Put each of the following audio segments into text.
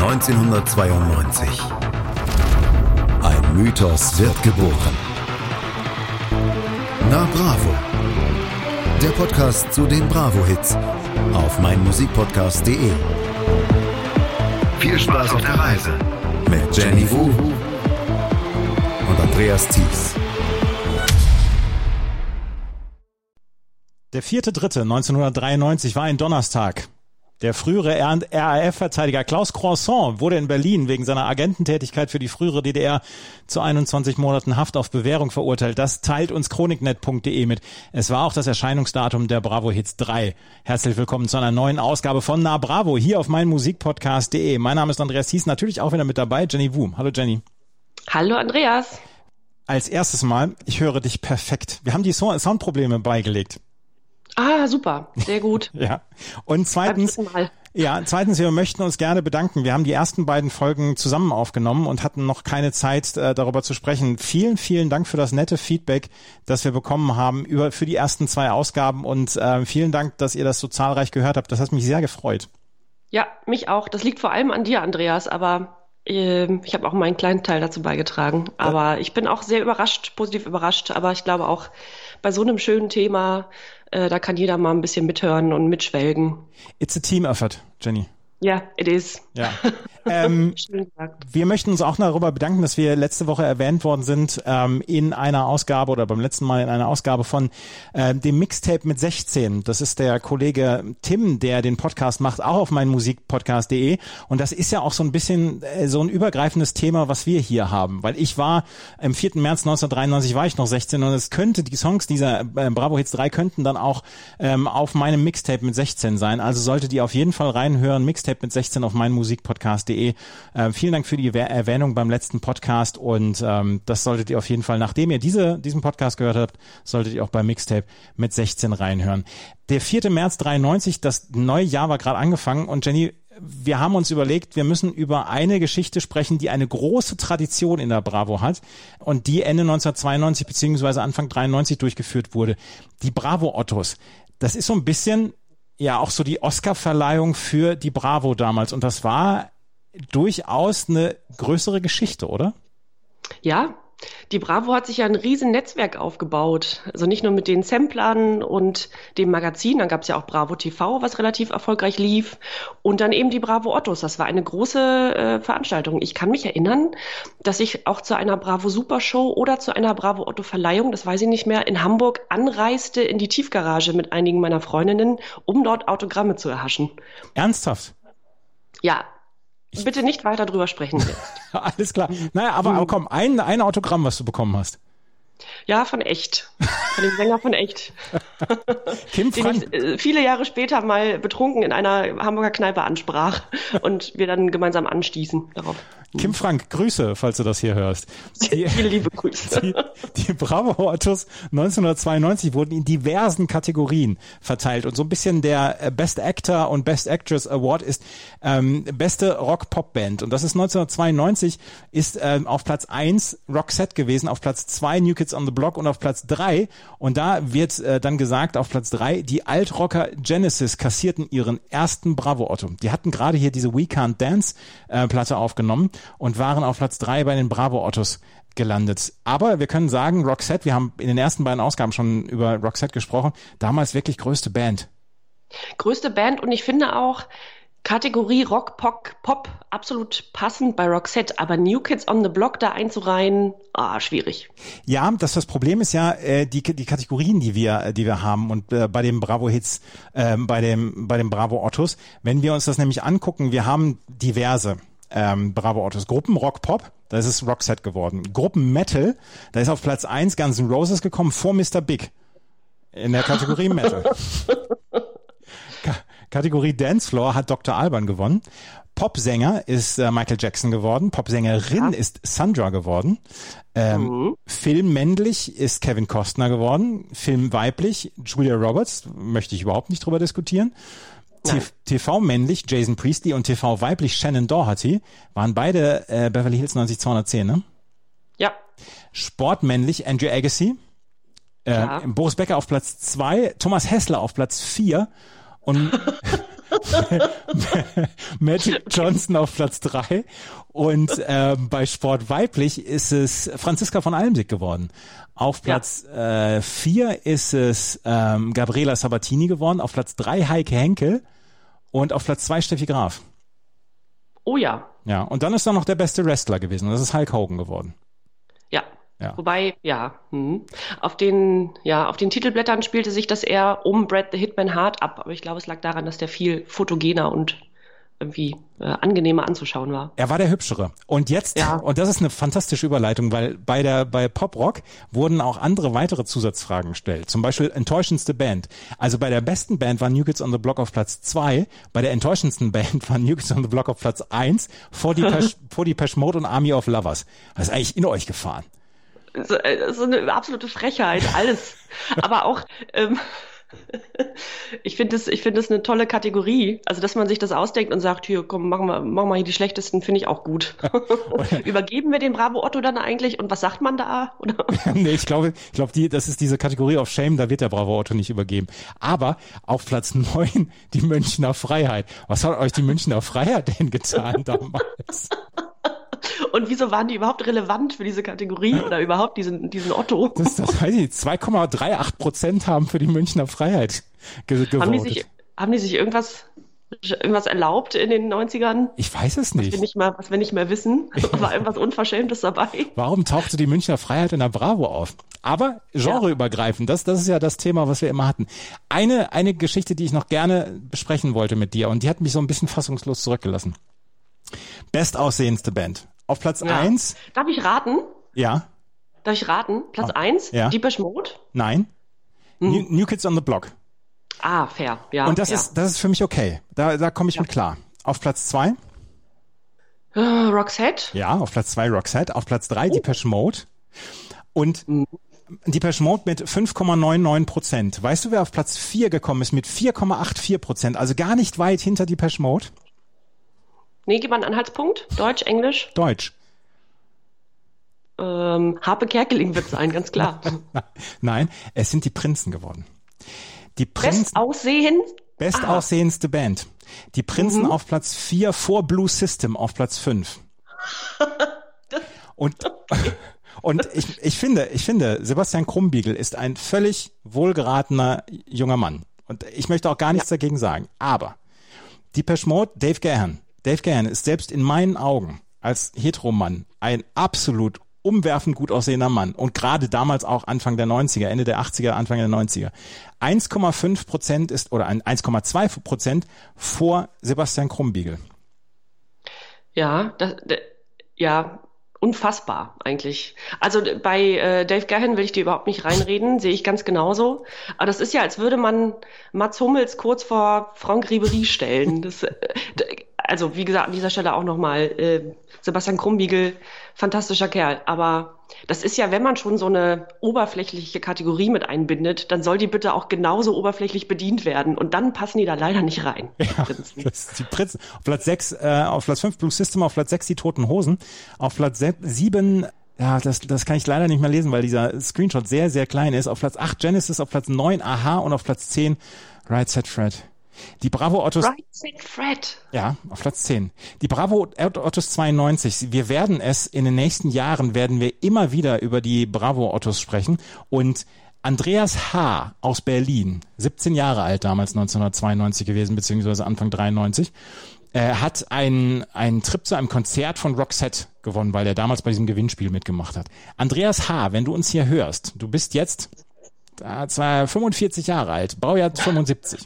1992. Ein Mythos wird geboren. Na Bravo. Der Podcast zu den Bravo-Hits auf meinmusikpodcast.de. Viel Spaß auf der Reise mit Jenny Wu und Andreas Thies. Der vierte Dritte 1993 war ein Donnerstag. Der frühere RAF-Verteidiger Klaus Croissant wurde in Berlin wegen seiner Agententätigkeit für die frühere DDR zu 21 Monaten Haft auf Bewährung verurteilt. Das teilt uns chroniknet.de mit. Es war auch das Erscheinungsdatum der Bravo Hits 3. Herzlich willkommen zu einer neuen Ausgabe von Na Bravo hier auf meinmusikpodcast.de. Mein Name ist Andreas Hies, natürlich auch wieder mit dabei, Jenny Wu. Hallo Jenny. Hallo Andreas. Als erstes Mal, ich höre dich perfekt. Wir haben die Soundprobleme beigelegt. Ah, super, sehr gut. ja. Und zweitens, ja, zweitens, wir möchten uns gerne bedanken. Wir haben die ersten beiden Folgen zusammen aufgenommen und hatten noch keine Zeit, äh, darüber zu sprechen. Vielen, vielen Dank für das nette Feedback, das wir bekommen haben über für die ersten zwei Ausgaben und äh, vielen Dank, dass ihr das so zahlreich gehört habt. Das hat mich sehr gefreut. Ja, mich auch. Das liegt vor allem an dir, Andreas, aber äh, ich habe auch meinen kleinen Teil dazu beigetragen. Aber ich bin auch sehr überrascht, positiv überrascht. Aber ich glaube auch bei so einem schönen Thema äh, da kann jeder mal ein bisschen mithören und mitschwelgen. It's a team effort, Jenny. Ja, yeah, it is. Ja. ähm, wir möchten uns auch darüber bedanken, dass wir letzte Woche erwähnt worden sind ähm, in einer Ausgabe oder beim letzten Mal in einer Ausgabe von äh, dem Mixtape mit 16. Das ist der Kollege Tim, der den Podcast macht, auch auf meinmusikpodcast.de. Und das ist ja auch so ein bisschen äh, so ein übergreifendes Thema, was wir hier haben. Weil ich war im 4. März 1993 war ich noch 16 und es könnte, die Songs dieser äh, Bravo Hits 3 könnten dann auch ähm, auf meinem Mixtape mit 16 sein. Also solltet ihr auf jeden Fall reinhören. Mixtape mit 16 auf meinmusikpodcast.de. Äh, vielen Dank für die Erwähnung beim letzten Podcast und ähm, das solltet ihr auf jeden Fall, nachdem ihr diese, diesen Podcast gehört habt, solltet ihr auch beim Mixtape mit 16 reinhören. Der 4. März 93, das neue Jahr war gerade angefangen und Jenny, wir haben uns überlegt, wir müssen über eine Geschichte sprechen, die eine große Tradition in der Bravo hat und die Ende 1992 beziehungsweise Anfang 93 durchgeführt wurde. Die Bravo Ottos. Das ist so ein bisschen ja auch so die Oscar-Verleihung für die Bravo damals und das war durchaus eine größere Geschichte, oder? Ja, die Bravo hat sich ja ein riesen Netzwerk aufgebaut. Also nicht nur mit den Samplern und dem Magazin, dann gab es ja auch Bravo TV, was relativ erfolgreich lief. Und dann eben die Bravo Ottos. Das war eine große äh, Veranstaltung. Ich kann mich erinnern, dass ich auch zu einer Bravo Supershow oder zu einer Bravo Otto Verleihung, das weiß ich nicht mehr, in Hamburg anreiste in die Tiefgarage mit einigen meiner Freundinnen, um dort Autogramme zu erhaschen. Ernsthaft? Ja, Bitte nicht weiter drüber sprechen jetzt. Alles klar. Naja, aber, aber komm, ein, ein Autogramm, was du bekommen hast. Ja, von echt. Von dem Sänger von echt. Kim Den ich äh, viele Jahre später mal betrunken in einer Hamburger Kneipe ansprach und wir dann gemeinsam anstießen darauf. Kim Frank, Grüße, falls du das hier hörst. Die, Viele liebe Grüße. Die, die Bravo Autos 1992 wurden in diversen Kategorien verteilt und so ein bisschen der äh, Best Actor und Best Actress Award ist ähm, beste Rock-Pop-Band und das ist 1992 ist ähm, auf Platz eins Roxette gewesen, auf Platz zwei New Kids on the Block und auf Platz drei und da wird äh, dann gesagt, auf Platz drei die Altrocker Genesis kassierten ihren ersten Bravo Otto. Die hatten gerade hier diese We Can't Dance äh, Platte aufgenommen und waren auf Platz drei bei den Bravo Ottos gelandet. Aber wir können sagen, Roxette, wir haben in den ersten beiden Ausgaben schon über Roxette gesprochen, damals wirklich größte Band. Größte Band und ich finde auch, Kategorie Rock, Pop, Pop absolut passend bei Roxette, aber New Kids on the Block da einzureihen, ah, schwierig. Ja, das, das Problem ist ja äh, die, die Kategorien, die wir, die wir haben und äh, bei dem Bravo Hits, äh, bei dem bei dem Bravo Ottos, wenn wir uns das nämlich angucken, wir haben diverse ähm, Bravo Autos. Gruppen Rock Pop, da ist es Roxette geworden. Gruppen Metal, da ist auf Platz eins Guns N' Roses gekommen vor Mr. Big. In der Kategorie Metal. Ka Kategorie Dancefloor hat Dr. Alban gewonnen. Popsänger ist äh, Michael Jackson geworden. Popsängerin ja. ist Sandra geworden. Ähm, mhm. Film männlich ist Kevin Costner geworden. Film weiblich Julia Roberts. Möchte ich überhaupt nicht drüber diskutieren. TV männlich Jason Priestley und TV weiblich Shannon Doherty waren beide äh, Beverly Hills 90210, ne? Ja. Sport männlich Andrew Agassi. Äh, ja. Boris Becker auf Platz zwei, Thomas Hessler auf Platz vier und Magic Johnson auf Platz drei und ähm, bei Sport weiblich ist es Franziska von Almsick geworden. Auf Platz ja. äh, vier ist es ähm, Gabriela Sabatini geworden, auf Platz drei Heike Henkel und auf Platz zwei Steffi Graf. Oh ja. Ja, und dann ist da noch der beste Wrestler gewesen das ist Hulk Hogan geworden. Ja. ja. Wobei, ja, hm. auf den, ja, auf den Titelblättern spielte sich das eher um Brad the Hitman Hart ab, aber ich glaube, es lag daran, dass der viel fotogener und irgendwie äh, angenehmer anzuschauen war. Er war der hübschere. Und jetzt, ja. und das ist eine fantastische Überleitung, weil bei der bei Pop Rock wurden auch andere weitere Zusatzfragen gestellt. Zum Beispiel enttäuschendste Band. Also bei der besten Band war New Kids on the Block auf Platz zwei. Bei der enttäuschendsten Band war New Kids on the Block auf Platz eins vor die Pesh, vor die Pesh Mode und Army of Lovers. Was ist eigentlich in euch gefahren? So, äh, so eine absolute Frechheit, alles. Aber auch ähm, ich finde es ich finde es eine tolle Kategorie. Also, dass man sich das ausdenkt und sagt, hier, komm, machen wir, machen wir hier die schlechtesten, finde ich auch gut. Übergeben wir den Bravo Otto dann eigentlich und was sagt man da? nee, ich glaube, ich glaube, die, das ist diese Kategorie of Shame, da wird der Bravo Otto nicht übergeben. Aber auf Platz neun die Münchner Freiheit. Was hat euch die Münchner Freiheit denn getan damals? Und wieso waren die überhaupt relevant für diese Kategorie oder überhaupt diesen, diesen Otto? Das, das weiß ich 2,38 Prozent haben für die Münchner Freiheit ge haben die, sich, haben die sich irgendwas irgendwas erlaubt in den 90ern? Ich weiß es nicht. Was wir nicht, mal, was wir nicht mehr wissen. War irgendwas Unverschämtes dabei? Warum tauchte die Münchner Freiheit in der Bravo auf? Aber genreübergreifend, das, das ist ja das Thema, was wir immer hatten. Eine, eine Geschichte, die ich noch gerne besprechen wollte mit dir und die hat mich so ein bisschen fassungslos zurückgelassen. Bestaussehendste Band. Auf Platz ja. eins. Darf ich raten? Ja. Darf ich raten? Platz oh. eins? Ja. Deepesh Mode? Nein. Hm. New, New, Kids on the Block. Ah, fair. Ja. Und das fair. ist, das ist für mich okay. Da, da komme ich ja. mit klar. Auf Platz zwei? Uh, Roxette? Ja, auf Platz zwei Roxette. Auf Platz drei oh. Deepesh Mode. Und mhm. Deepesh Mode mit 5,99 Prozent. Weißt du, wer auf Platz vier gekommen ist mit 4,84 Prozent? Also gar nicht weit hinter Deepesh Mode. Nee, gib mal einen Anhaltspunkt. Deutsch, Englisch? Deutsch. Ähm, Harpe Kerkeling wird sein, ganz klar. Nein, es sind die Prinzen geworden. Die Prinzen. Bestaussehen? Bestaussehendste Band. Die Prinzen mhm. auf Platz 4 vor Blue System auf Platz 5. und, und ich, ich finde, ich finde, Sebastian Krumbiegel ist ein völlig wohlgeratener junger Mann. Und ich möchte auch gar nichts ja. dagegen sagen. Aber die Mode, Dave Gahan, Dave Gahan ist selbst in meinen Augen als Heteromann ein absolut umwerfend gut aussehender Mann und gerade damals auch Anfang der 90er, Ende der 80er, Anfang der 90er. 1,5 Prozent ist oder 1,2 Prozent vor Sebastian Krumbiegel. Ja, das, ja, unfassbar eigentlich. Also bei äh, Dave Gahan will ich dir überhaupt nicht reinreden, sehe ich ganz genauso. Aber das ist ja, als würde man Mats Hummels kurz vor Franck Ribery stellen. Das, äh, also wie gesagt, an dieser Stelle auch nochmal, äh, Sebastian Krumbiegel, fantastischer Kerl. Aber das ist ja, wenn man schon so eine oberflächliche Kategorie mit einbindet, dann soll die bitte auch genauso oberflächlich bedient werden. Und dann passen die da leider nicht rein. Ja, das die Prinzen. Auf Platz 6, äh, auf Platz 5 Blue System, auf Platz 6 die Toten Hosen, auf Platz 7 ja, das, das kann ich leider nicht mehr lesen, weil dieser Screenshot sehr, sehr klein ist. Auf Platz 8 Genesis, auf Platz 9 Aha und auf Platz 10 Right Set Fred. Die Bravo Ottos. Right Fred. Ja, auf Platz 10. Die Bravo Ottos 92. Wir werden es in den nächsten Jahren werden wir immer wieder über die Bravo Ottos sprechen und Andreas H. aus Berlin, 17 Jahre alt damals 1992 gewesen, beziehungsweise Anfang 93, äh, hat einen, einen Trip zu einem Konzert von Roxette gewonnen, weil er damals bei diesem Gewinnspiel mitgemacht hat. Andreas H., wenn du uns hier hörst, du bist jetzt 45 Jahre alt, Baujahr 75.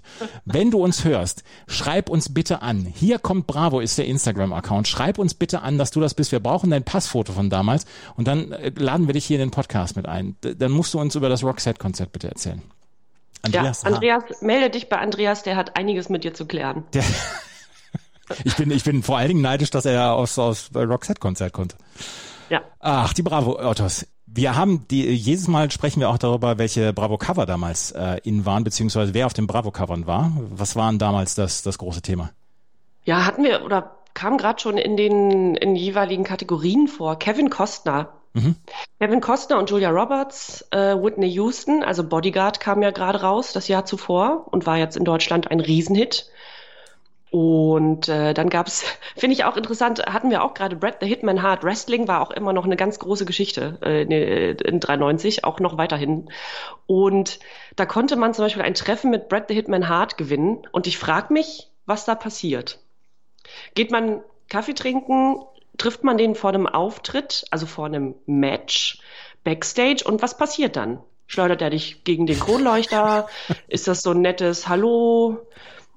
Wenn du uns hörst, schreib uns bitte an. Hier kommt Bravo, ist der Instagram-Account. Schreib uns bitte an, dass du das bist. Wir brauchen dein Passfoto von damals und dann äh, laden wir dich hier in den Podcast mit ein. Dann musst du uns über das Rockset-Konzert bitte erzählen. Andreas, ja, Andreas, melde dich bei Andreas, der hat einiges mit dir zu klären. Der, ich bin, ich bin vor allen Dingen neidisch, dass er aus, aus Roxette-Konzert konnte. Ja. Ach, die Bravo Autos. Wir haben die, jedes Mal sprechen wir auch darüber, welche Bravo-Cover damals äh, in waren, beziehungsweise wer auf den Bravo-Covern war. Was waren damals das, das große Thema? Ja, hatten wir oder kam gerade schon in den in jeweiligen Kategorien vor. Kevin Costner. Mhm. Kevin Costner und Julia Roberts, äh, Whitney Houston, also Bodyguard kam ja gerade raus das Jahr zuvor und war jetzt in Deutschland ein Riesenhit. Und äh, dann gab's, finde ich auch interessant, hatten wir auch gerade Brad the Hitman Hart. Wrestling war auch immer noch eine ganz große Geschichte äh, in 93, auch noch weiterhin. Und da konnte man zum Beispiel ein Treffen mit Brad the Hitman Hart gewinnen. Und ich frage mich, was da passiert. Geht man Kaffee trinken, trifft man den vor einem Auftritt, also vor einem Match, Backstage und was passiert dann? Schleudert er dich gegen den Kronleuchter? Ist das so ein nettes Hallo?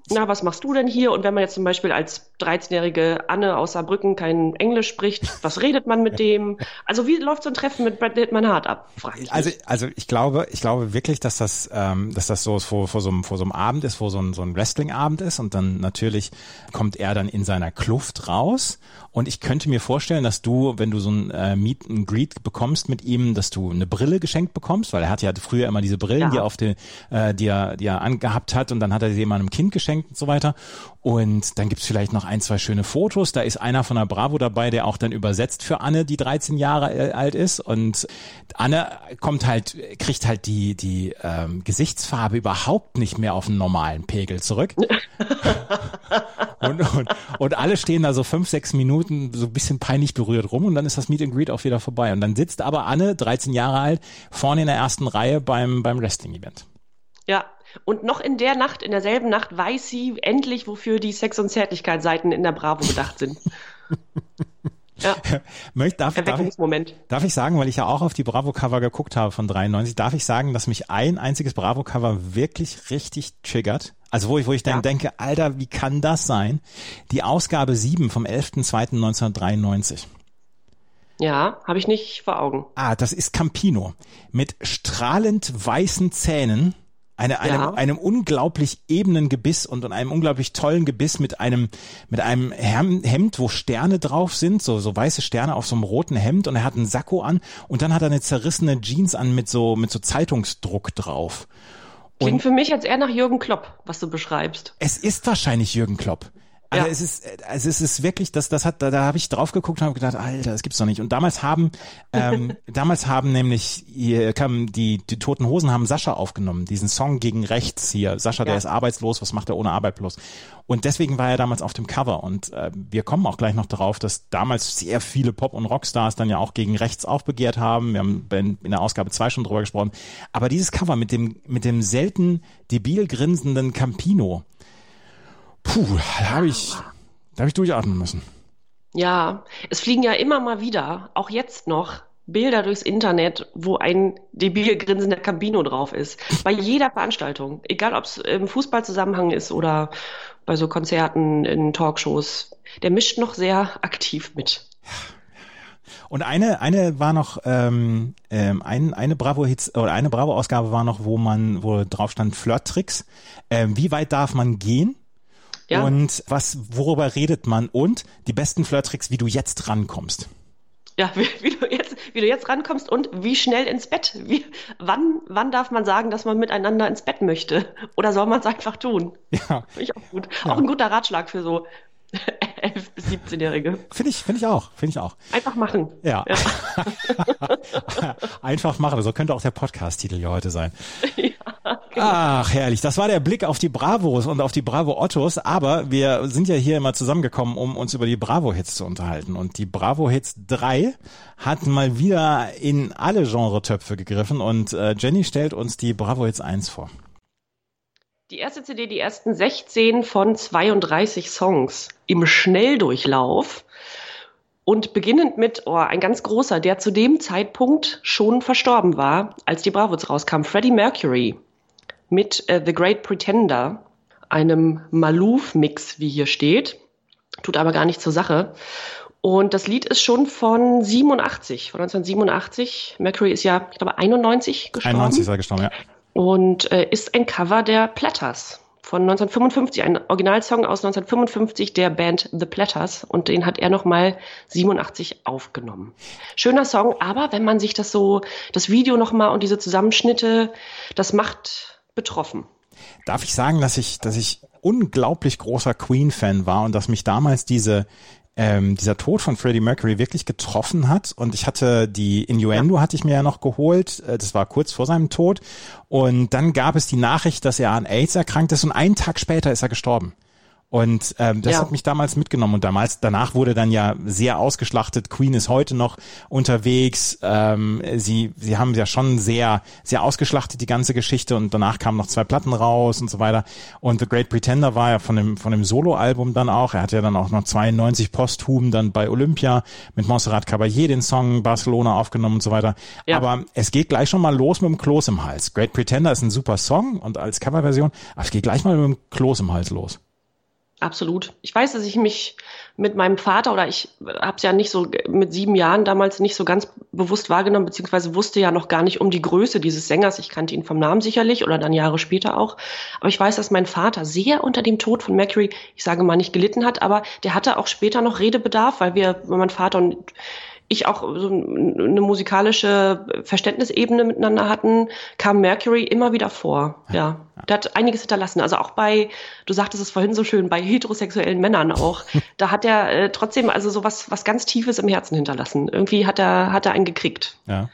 Na, was machst du denn hier? Und wenn man jetzt zum Beispiel als 13-jährige Anne aus Saarbrücken kein Englisch spricht, was redet man mit dem? Also wie läuft so ein Treffen mit Brad Pittman Hart ab? Also, also ich glaube, ich glaube wirklich, dass das, ähm, dass das so vor, vor, so einem, vor so einem Abend ist, wo so ein, so ein Wrestling-Abend ist und dann natürlich kommt er dann in seiner Kluft raus und ich könnte mir vorstellen, dass du, wenn du so ein äh, Meet and Greet bekommst mit ihm, dass du eine Brille geschenkt bekommst, weil er hat ja früher immer diese Brillen, ja. die er auf den, äh, die er, die er angehabt hat und dann hat er sie immer einem Kind geschenkt und so weiter. Und dann gibt's vielleicht noch ein, zwei schöne Fotos. Da ist einer von der Bravo dabei, der auch dann übersetzt für Anne, die 13 Jahre alt ist. Und Anne kommt halt, kriegt halt die, die ähm, Gesichtsfarbe überhaupt nicht mehr auf einen normalen Pegel zurück. und, und, und alle stehen da so fünf, sechs Minuten so ein bisschen peinlich berührt rum und dann ist das Meet and Greet auch wieder vorbei. Und dann sitzt aber Anne, 13 Jahre alt, vorne in der ersten Reihe beim, beim Wrestling-Event. Ja, und noch in der Nacht, in derselben Nacht, weiß sie endlich, wofür die Sex- und Zärtlichkeitsseiten in der Bravo gedacht sind. Ja. Möcht, darf, darf, ich, darf ich sagen, weil ich ja auch auf die Bravo-Cover geguckt habe von 93, darf ich sagen, dass mich ein einziges Bravo-Cover wirklich richtig triggert? Also wo ich, wo ich dann ja. denke, Alter, wie kann das sein? Die Ausgabe 7 vom 11.02.1993. Ja, habe ich nicht vor Augen. Ah, das ist Campino mit strahlend weißen Zähnen eine, einem, ja. einem unglaublich ebenen Gebiss und, und einem unglaublich tollen Gebiss mit einem, mit einem Hemd, wo Sterne drauf sind, so, so weiße Sterne auf so einem roten Hemd und er hat einen Sakko an und dann hat er eine zerrissene Jeans an mit so, mit so Zeitungsdruck drauf. Klingt und für mich jetzt eher nach Jürgen Klopp, was du beschreibst. Es ist wahrscheinlich Jürgen Klopp. Also ja. es ist, also es ist wirklich, das, das hat, da, da habe ich drauf geguckt und habe gedacht, Alter, das gibt's doch nicht. Und damals haben, ähm, damals haben nämlich, hier kamen die, die Toten Hosen haben Sascha aufgenommen, diesen Song gegen rechts hier. Sascha, ja. der ist arbeitslos, was macht er ohne Arbeit bloß? Und deswegen war er damals auf dem Cover. Und äh, wir kommen auch gleich noch darauf, dass damals sehr viele Pop- und Rockstars dann ja auch gegen rechts aufbegehrt haben. Wir haben in der Ausgabe zwei schon drüber gesprochen. Aber dieses Cover mit dem, mit dem selten debil grinsenden Campino, Puh, da habe ich, da habe ich durchatmen müssen. Ja, es fliegen ja immer mal wieder, auch jetzt noch, Bilder durchs Internet, wo ein debil grinsender Campino drauf ist. Bei jeder Veranstaltung. Egal, ob es im Fußballzusammenhang ist oder bei so Konzerten, in Talkshows. Der mischt noch sehr aktiv mit. Und eine, eine war noch, ähm, ähm, ein, eine Bravo-Hits oder eine Bravo-Ausgabe war noch, wo man, wo drauf stand Flirt-Tricks. Ähm, wie weit darf man gehen? Ja. Und was, worüber redet man? Und die besten Flirttricks, wie du jetzt rankommst. Ja, wie, wie, du jetzt, wie du jetzt rankommst und wie schnell ins Bett. Wie, wann, wann darf man sagen, dass man miteinander ins Bett möchte? Oder soll man es einfach tun? Ja. Finde ich auch gut. Ja. Auch ein guter Ratschlag für so 11- bis 17-Jährige. Finde ich, finde ich auch, finde ich auch. Einfach machen. Ja. ja. Einfach machen. So könnte auch der Podcast-Titel hier heute sein. Ja. Ach, herrlich. Das war der Blick auf die Bravos und auf die Bravo Ottos. Aber wir sind ja hier immer zusammengekommen, um uns über die Bravo-Hits zu unterhalten. Und die Bravo-Hits 3 hat mal wieder in alle Genre-Töpfe gegriffen. Und äh, Jenny stellt uns die Bravo-Hits 1 vor. Die erste CD, die ersten 16 von 32 Songs im Schnelldurchlauf und beginnend mit oh, ein ganz großer, der zu dem Zeitpunkt schon verstorben war, als die Bravos rauskam, Freddie Mercury mit uh, The Great Pretender, einem Malouf-Mix, wie hier steht, tut aber gar nicht zur Sache. Und das Lied ist schon von 87, von 1987. Mercury ist ja, ich glaube, 91 gestorben. 91 ist er gestorben, ja und äh, ist ein Cover der Platters von 1955, ein Originalsong aus 1955 der Band The Platters und den hat er nochmal 87 aufgenommen. Schöner Song, aber wenn man sich das so, das Video nochmal und diese Zusammenschnitte, das macht betroffen. Darf ich sagen, dass ich, dass ich unglaublich großer Queen-Fan war und dass mich damals diese ähm, dieser Tod von Freddie Mercury wirklich getroffen hat. Und ich hatte die Innuendo hatte ich mir ja noch geholt. Äh, das war kurz vor seinem Tod. Und dann gab es die Nachricht, dass er an AIDS erkrankt ist und einen Tag später ist er gestorben. Und ähm, das ja. hat mich damals mitgenommen. Und damals, danach wurde dann ja sehr ausgeschlachtet. Queen ist heute noch unterwegs. Ähm, sie, sie haben ja schon sehr, sehr ausgeschlachtet die ganze Geschichte. Und danach kamen noch zwei Platten raus und so weiter. Und The Great Pretender war ja von dem, von dem Solo-Album dann auch. Er hat ja dann auch noch 92 posthum dann bei Olympia mit Montserrat Caballé den Song Barcelona aufgenommen und so weiter. Ja. Aber es geht gleich schon mal los mit dem Kloß im Hals. Great Pretender ist ein super Song und als Coverversion, aber es geht gleich mal mit dem Kloß im Hals los. Absolut. Ich weiß, dass ich mich mit meinem Vater oder ich habe es ja nicht so mit sieben Jahren damals nicht so ganz bewusst wahrgenommen, beziehungsweise wusste ja noch gar nicht um die Größe dieses Sängers. Ich kannte ihn vom Namen sicherlich oder dann Jahre später auch. Aber ich weiß, dass mein Vater sehr unter dem Tod von Mercury, ich sage mal nicht gelitten hat, aber der hatte auch später noch Redebedarf, weil wir, mein Vater und ich auch so eine musikalische Verständnisebene miteinander hatten, kam Mercury immer wieder vor. Ja. ja. Der hat einiges hinterlassen. Also auch bei, du sagtest es vorhin so schön, bei heterosexuellen Männern auch. da hat er äh, trotzdem also so was, was ganz Tiefes im Herzen hinterlassen. Irgendwie hat er, hat er einen gekriegt. Ja.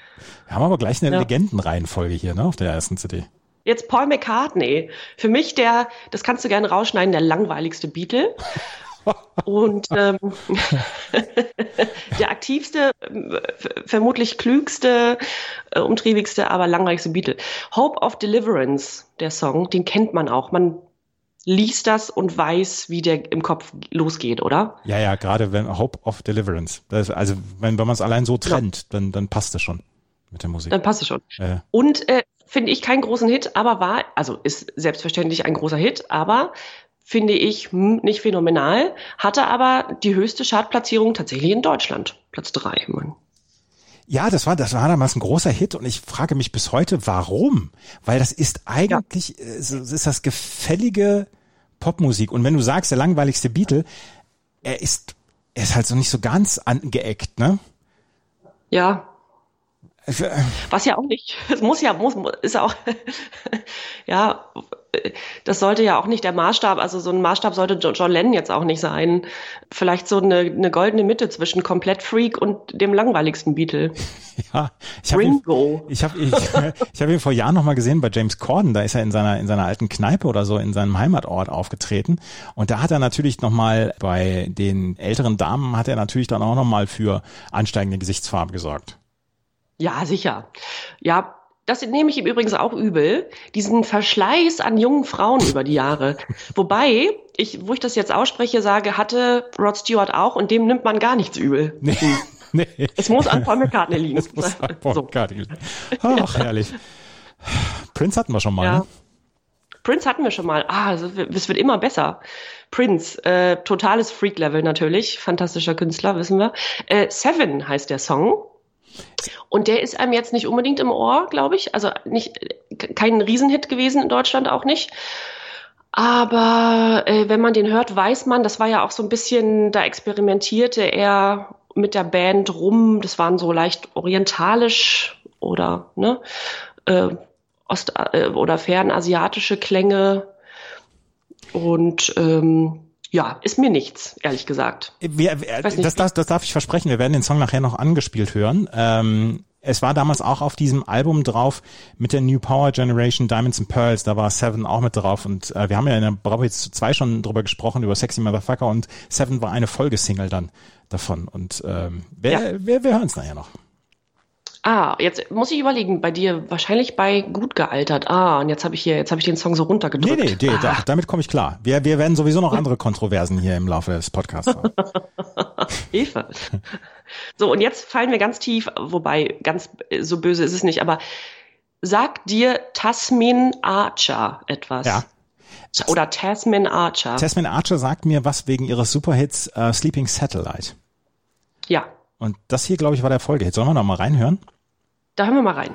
Wir haben aber gleich eine ja. Legendenreihenfolge hier, ne, auf der ersten CD. Jetzt Paul McCartney. Für mich der, das kannst du gerne rausschneiden, der langweiligste Beatle. Und ähm, der aktivste, vermutlich klügste, äh, umtriebigste, aber langweiligste Beatle. Hope of Deliverance, der Song, den kennt man auch. Man liest das und weiß, wie der im Kopf losgeht, oder? Ja, ja, gerade wenn Hope of Deliverance. Das, also wenn, wenn man es allein so trennt, ja. dann, dann passt es schon mit der Musik. Dann passt es schon. Äh. Und äh, finde ich keinen großen Hit, aber war, also ist selbstverständlich ein großer Hit, aber finde ich hm, nicht phänomenal, hatte aber die höchste Chartplatzierung tatsächlich in Deutschland, Platz drei. Mann. Ja, das war, das war damals ein großer Hit und ich frage mich bis heute, warum? Weil das ist eigentlich, ja. es ist das gefällige Popmusik. Und wenn du sagst, der langweiligste Beatle, er ist, er ist halt so nicht so ganz angeeckt, ne? Ja, äh, was ja auch nicht, es muss ja, muss, ist auch, ja, das sollte ja auch nicht der Maßstab, also so ein Maßstab sollte John Lennon jetzt auch nicht sein. Vielleicht so eine, eine goldene Mitte zwischen komplett Freak und dem langweiligsten Beatle. Ja, ich habe ihn, ich hab, ich, ich hab ihn vor Jahren nochmal gesehen bei James Corden, da ist er in seiner, in seiner alten Kneipe oder so in seinem Heimatort aufgetreten und da hat er natürlich nochmal bei den älteren Damen hat er natürlich dann auch nochmal für ansteigende Gesichtsfarbe gesorgt. Ja, sicher. Ja, das nehme ich ihm übrigens auch übel, diesen Verschleiß an jungen Frauen über die Jahre. Wobei, ich, wo ich das jetzt ausspreche, sage, hatte Rod Stewart auch und dem nimmt man gar nichts übel. Nee. Nee. Es muss an Paul McCartney liegen. Es muss an Paul so. McCartney liegen. Ach, herrlich. Prince hatten wir schon mal, ja. ne? Prince hatten wir schon mal. Ah, es wird immer besser. Prince, äh, totales Freak-Level natürlich. Fantastischer Künstler, wissen wir. Äh, Seven heißt der Song. Und der ist einem jetzt nicht unbedingt im Ohr, glaube ich. Also nicht kein Riesenhit gewesen in Deutschland auch nicht. Aber äh, wenn man den hört, weiß man, das war ja auch so ein bisschen, da experimentierte er mit der Band rum. Das waren so leicht orientalisch oder ne, äh, Ost- äh, oder fernasiatische Klänge. Und ähm, ja, ist mir nichts, ehrlich gesagt. Wir, äh, das, das, das darf ich versprechen. Wir werden den Song nachher noch angespielt hören. Ähm, es war damals auch auf diesem Album drauf mit der New Power Generation Diamonds and Pearls. Da war Seven auch mit drauf. Und äh, wir haben ja in der Bravo jetzt zwei schon drüber gesprochen, über Sexy Motherfucker. Und Seven war eine Folgesingle dann davon. Und ähm, wir, ja. wir, wir hören es nachher noch. Ah, jetzt muss ich überlegen, bei dir wahrscheinlich bei gut gealtert. Ah, und jetzt habe ich hier, jetzt habe ich den Song so runtergedrückt. Nee, nee, nee ah. damit komme ich klar. Wir, wir werden sowieso noch andere Kontroversen hier im Laufe des Podcasts haben. Eva. So, und jetzt fallen wir ganz tief, wobei ganz so böse ist es nicht, aber sagt dir Tasmin Archer etwas? Ja. Oder Tasmin Archer. Tasmin Archer sagt mir was wegen ihres Superhits uh, Sleeping Satellite. Ja. Und das hier, glaube ich, war der Folgehit. Sollen wir noch mal reinhören? Da hören wir mal rein.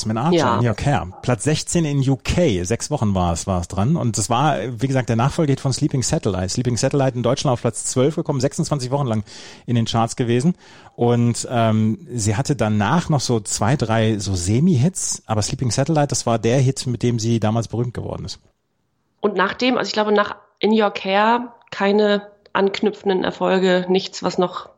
Tasman Archer ja. in Your Care. Platz 16 in UK. Sechs Wochen war es, war es dran. Und das war, wie gesagt, der Nachfolger von Sleeping Satellite. Sleeping Satellite in Deutschland auf Platz 12 gekommen, 26 Wochen lang in den Charts gewesen. Und ähm, sie hatte danach noch so zwei, drei so Semi-Hits. Aber Sleeping Satellite, das war der Hit, mit dem sie damals berühmt geworden ist. Und nachdem, also ich glaube, nach In Your Care keine anknüpfenden Erfolge, nichts, was noch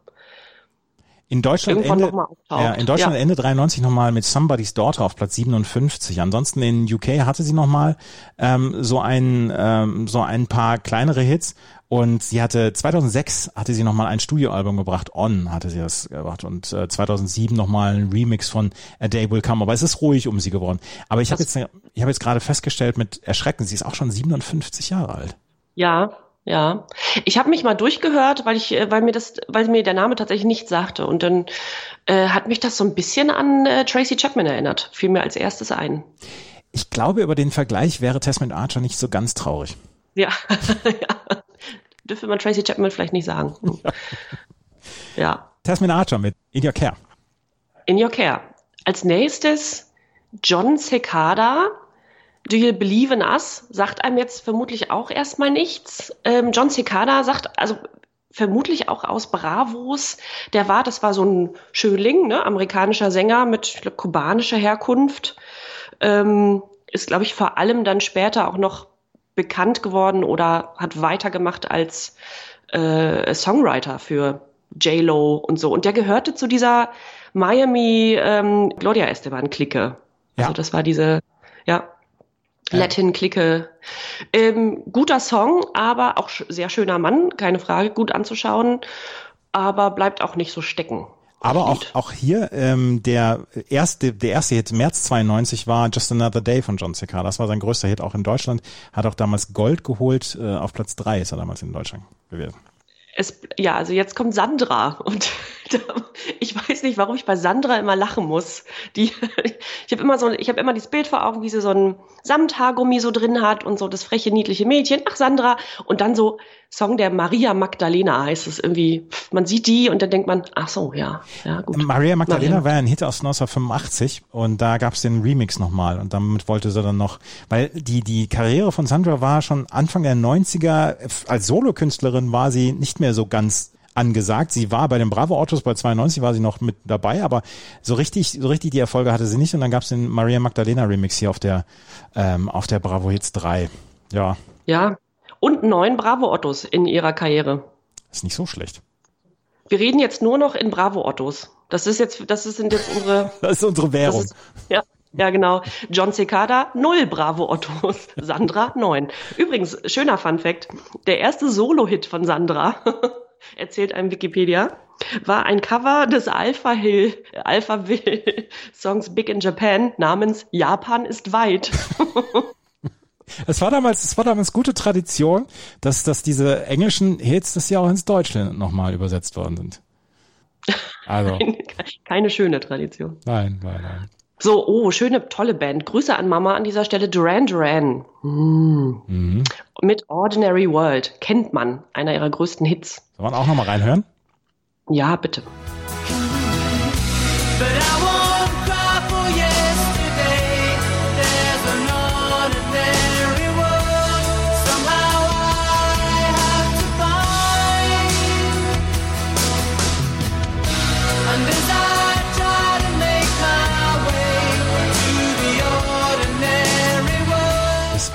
in Deutschland Ende, ja, in Deutschland ja. Ende 93 nochmal mit Somebody's Daughter auf Platz 57. Ansonsten in UK hatte sie nochmal ähm, so ein ähm, so ein paar kleinere Hits und sie hatte 2006 hatte sie nochmal ein Studioalbum gebracht. On hatte sie das gebracht und äh, 2007 nochmal ein Remix von A Day Will Come. Aber es ist ruhig um sie geworden. Aber ich habe jetzt ich habe jetzt gerade festgestellt mit Erschrecken, sie ist auch schon 57 Jahre alt. Ja, ja, ich habe mich mal durchgehört, weil ich, äh, weil mir das, weil mir der Name tatsächlich nichts sagte und dann äh, hat mich das so ein bisschen an äh, Tracy Chapman erinnert, fiel mir als erstes ein. Ich glaube, über den Vergleich wäre Testament Archer nicht so ganz traurig. Ja, ja. dürfte man Tracy Chapman vielleicht nicht sagen. Ja. ja. Tasman Archer mit In Your Care. In Your Care. Als nächstes John Cicada Do You Believe in Us sagt einem jetzt vermutlich auch erstmal nichts. Ähm, John Cicada sagt, also vermutlich auch aus Bravos, der war, das war so ein Schönling, ne, amerikanischer Sänger mit glaub, kubanischer Herkunft, ähm, ist, glaube ich, vor allem dann später auch noch bekannt geworden oder hat weitergemacht als äh, Songwriter für J-Lo und so. Und der gehörte zu dieser Miami ähm, Gloria Esteban-Clique. Also ja. das war diese, ja, Latin-Clique. Ähm, guter Song, aber auch sehr schöner Mann, keine Frage, gut anzuschauen, aber bleibt auch nicht so stecken. Aber auch, auch hier ähm, der erste der erste Hit März 92 war Just Another Day von John Cicada. Das war sein größter Hit auch in Deutschland. Hat auch damals Gold geholt. Äh, auf Platz drei ist er damals in Deutschland gewesen es, ja, also jetzt kommt Sandra und ich weiß nicht, warum ich bei Sandra immer lachen muss. Die, ich habe immer so, ich habe immer dieses Bild vor Augen, wie sie so ein Samthaargummi so drin hat und so das freche niedliche Mädchen. Ach Sandra und dann so Song der Maria Magdalena heißt es irgendwie. Man sieht die und dann denkt man, ach so, ja, ja gut. Maria Magdalena Maria. war ein Hit aus 1985 und da gab es den Remix nochmal und damit wollte sie dann noch, weil die die Karriere von Sandra war schon Anfang der 90er als Solokünstlerin war sie nicht mehr so ganz angesagt. Sie war bei den Bravo Autos bei 92 war sie noch mit dabei, aber so richtig so richtig die Erfolge hatte sie nicht und dann gab es den Maria Magdalena Remix hier auf der ähm, auf der Bravo Hits 3. Ja. Ja, und neun Bravo Ottos in ihrer Karriere. Ist nicht so schlecht. Wir reden jetzt nur noch in Bravo Ottos. Das ist jetzt, das sind jetzt unsere. das ist unsere Währung. Ist, ja, ja, genau. John Cicada, null Bravo Ottos. Sandra, neun. Übrigens, schöner Fun Fact. Der erste Solo-Hit von Sandra, erzählt einem Wikipedia, war ein Cover des Alpha Hill, Alpha Will Songs Big in Japan namens Japan ist weit. Es war damals, es war damals gute Tradition, dass, dass diese englischen Hits das ja auch ins Deutsche nochmal übersetzt worden sind. Also. Keine schöne Tradition. Nein, nein, nein. So, oh, schöne, tolle Band. Grüße an Mama an dieser Stelle. Duran Duran. Mm. Mhm. Mit Ordinary World. Kennt man. Einer ihrer größten Hits. Sollen wir auch nochmal reinhören? Ja, bitte.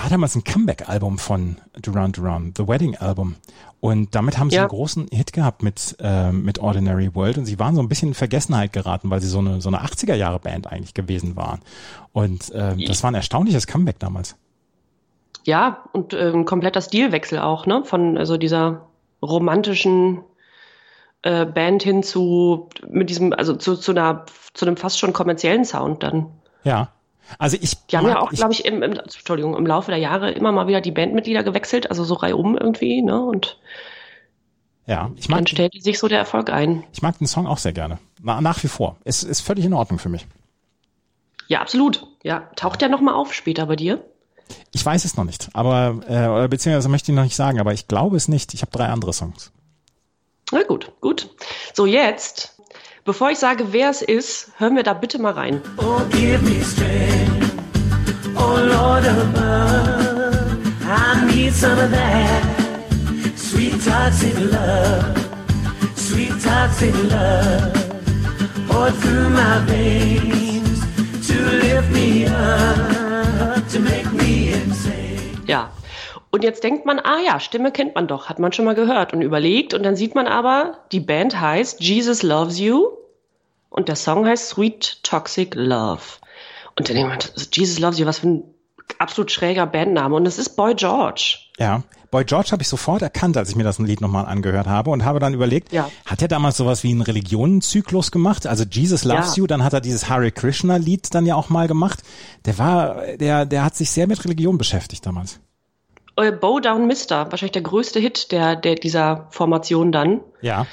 War damals ein Comeback-Album von Duran Duran, The Wedding Album. Und damit haben sie ja. einen großen Hit gehabt mit, äh, mit Ordinary World. Und sie waren so ein bisschen in Vergessenheit geraten, weil sie so eine, so eine 80er-Jahre-Band eigentlich gewesen waren. Und äh, das war ein erstaunliches Comeback damals. Ja, und äh, ein kompletter Stilwechsel auch, ne? Von also dieser romantischen äh, Band hin zu mit diesem, also zu, zu einer, zu einem fast schon kommerziellen Sound dann. Ja. Also ich. Die haben ja auch, glaube ich, im, im, Entschuldigung, im Laufe der Jahre immer mal wieder die Bandmitglieder gewechselt, also so reihum irgendwie, ne? Und ja, ich mag. Dann stellt sich so der Erfolg ein. Ich mag den Song auch sehr gerne. Na, nach wie vor. Es ist völlig in Ordnung für mich. Ja, absolut. Ja, taucht der nochmal auf später bei dir? Ich weiß es noch nicht, aber äh, beziehungsweise möchte ich noch nicht sagen, aber ich glaube es nicht. Ich habe drei andere Songs. Na gut, gut. So jetzt bevor ich sage, wer es ist, hören wir da bitte mal rein. Oh, give me strength. Oh, Lord above. I need some of that. Sweet toxic love. Sweet toxic love. Poured through my veins to lift me up, to make me insane. Ja. Und jetzt denkt man, ah ja, Stimme kennt man doch, hat man schon mal gehört und überlegt. Und dann sieht man aber, die Band heißt Jesus Loves You und der Song heißt Sweet Toxic Love. Und dann denkt man, Jesus Loves You, was für ein absolut schräger Bandname. Und es ist Boy George. Ja, Boy George habe ich sofort erkannt, als ich mir das Lied nochmal angehört habe und habe dann überlegt, Ja. hat er damals sowas wie einen Religionenzyklus gemacht? Also Jesus Loves Ja. You, dann hat er dieses Hare Krishna Lied dann ja auch mal gemacht. Der war, der, der hat sich sehr mit Religion beschäftigt damals. Äh, Bow Down Mister, wahrscheinlich der größte Hit der, der dieser Formation dann. Ja.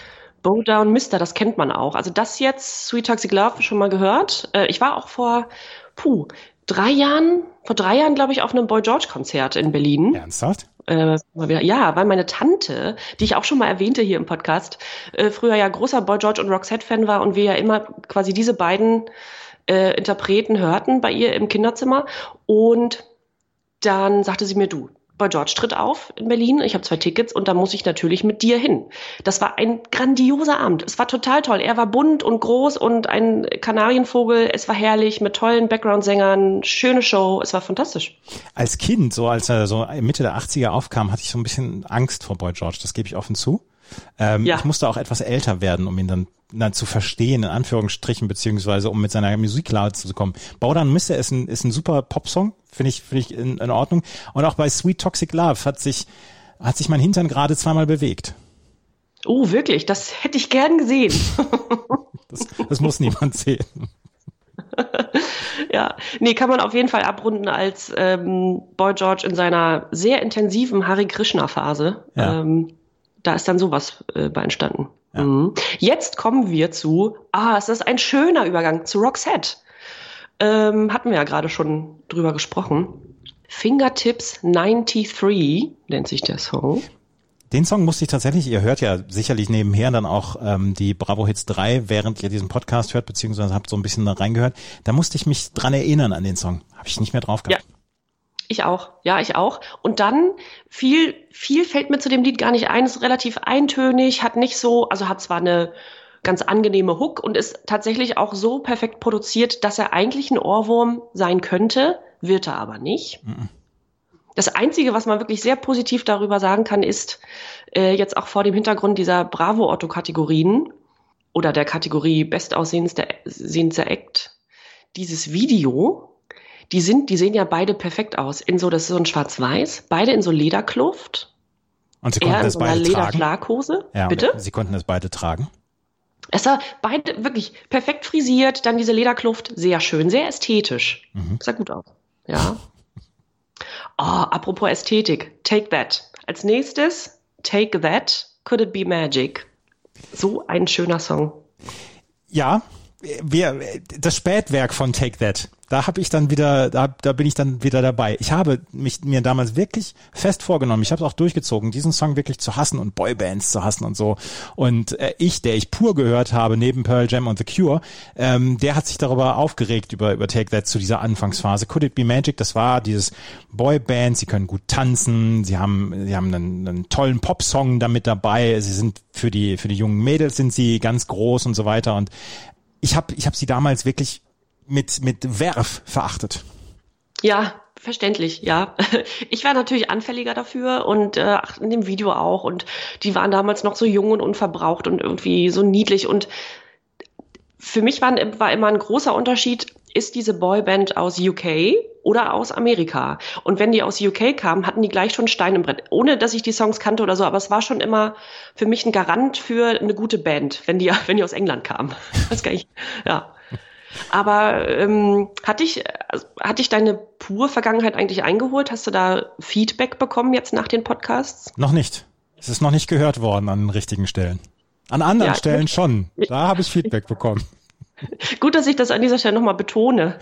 Bow Down Mister, das kennt man auch. Also das jetzt, Sweet Toxic Love, schon mal gehört. Äh, ich war auch vor, puh, drei Jahren, vor drei Jahren, glaube ich, auf einem Boy George Konzert in Berlin. Ernsthaft? Äh, ja, weil meine Tante, die ich auch schon mal erwähnte hier im Podcast, äh, früher ja großer Boy George und Roxette-Fan war und wir ja immer quasi diese beiden äh, Interpreten hörten bei ihr im Kinderzimmer. Und dann sagte sie mir, du, Boy George tritt auf in Berlin, ich habe zwei Tickets und da muss ich natürlich mit dir hin. Das war ein grandioser Abend. Es war total toll. Er war bunt und groß und ein Kanarienvogel. Es war herrlich mit tollen Background-Sängern, schöne Show. Es war fantastisch. Als Kind, so als er so Mitte der 80er aufkam, hatte ich so ein bisschen Angst vor Boy George, das gebe ich offen zu. Ähm, Ja. Ich musste auch etwas älter werden, um ihn dann, dann zu verstehen, in Anführungsstrichen, beziehungsweise um mit seiner Musik klar zu kommen. Baudan Misse ist ein, ist ein super Popsong, finde ich, finde ich in, in Ordnung. Und auch bei Sweet Toxic Love hat sich, hat sich mein Hintern gerade zweimal bewegt. Oh, wirklich? Das hätte ich gern gesehen. Das, das muss niemand sehen. ja, nee, kann man auf jeden Fall abrunden als ähm, Boy George in seiner sehr intensiven Hare Krishna Phase. Ja. Ähm, da ist dann sowas äh, bei entstanden. Mhm. Jetzt kommen wir zu, ah, es ist ein schöner Übergang zu Roxette. Ähm, hatten wir ja gerade schon drüber gesprochen. Fingertips 93 nennt sich der Song. Den Song musste ich tatsächlich, ihr hört ja sicherlich nebenher dann auch ähm, die Bravo Hits 3, während ihr diesen Podcast hört, beziehungsweise habt so ein bisschen da reingehört. Da musste ich mich dran erinnern an den Song. Habe ich nicht mehr drauf gehabt. Ich auch, ja, ich auch. Und dann viel, viel fällt mir zu dem Lied gar nicht ein. Ist relativ eintönig, hat nicht so, also hat zwar eine ganz angenehme Hook und ist tatsächlich auch so perfekt produziert, dass er eigentlich ein Ohrwurm sein könnte, wird er aber nicht. Das Einzige, was man wirklich sehr positiv darüber sagen kann, ist äh, jetzt auch vor dem Hintergrund dieser Bravo-Otto-Kategorien oder der Kategorie bestaussehendster Act, dieses Video, die sind, die sehen ja beide perfekt aus. In so, das ist so ein Schwarz-Weiß, beide in so Lederkluft. Und sie Er konnten es so beide tragen. Lederschlaghose. Ja, Bitte? Sie konnten es beide tragen. Es war beide wirklich perfekt frisiert, dann diese Lederkluft, sehr schön, sehr ästhetisch. Mhm. Sah gut aus. Ja. Oh, apropos Ästhetik, Take That. Als nächstes, Take That, Could It Be Magic. So ein schöner Song. Ja, wir, das Spätwerk von Take That, da habe ich dann wieder, da, da bin ich dann wieder dabei. Ich habe mich mir damals wirklich fest vorgenommen, ich habe es auch durchgezogen, diesen Song wirklich zu hassen und Boybands zu hassen und so. Und äh, ich, der ich pur gehört habe, neben Pearl Jam und The Cure, ähm, der hat sich darüber aufgeregt, über, über Take That zu dieser Anfangsphase. Could It Be Magic, das war dieses Boyband, sie können gut tanzen, sie haben, sie haben einen, einen tollen Popsong damit dabei, sie sind für die, für die jungen Mädels sind sie ganz groß und so weiter und ich habe ich hab sie damals wirklich mit, mit Werf verachtet. Ja, verständlich, ja. Ich war natürlich anfälliger dafür und äh, in dem Video auch. Und die waren damals noch so jung und unverbraucht und irgendwie so niedlich. Und für mich war, war immer ein großer Unterschied, ist diese Boyband aus UK oder aus Amerika? Und wenn die aus UK kamen, hatten die gleich schon Stein im Brett. Ohne, dass ich die Songs kannte oder so, aber es war schon immer für mich ein Garant für eine gute Band, wenn die, wenn die aus England kamen. Das gar nicht, ja. Aber ähm, hat dich, hat dich deine pure Vergangenheit eigentlich eingeholt? Hast du da Feedback bekommen jetzt nach den Podcasts? Noch nicht. Es ist noch nicht gehört worden an den richtigen Stellen. An anderen Ja, Stellen schon. Da habe ich Feedback bekommen. Gut, dass ich das an dieser Stelle nochmal betone.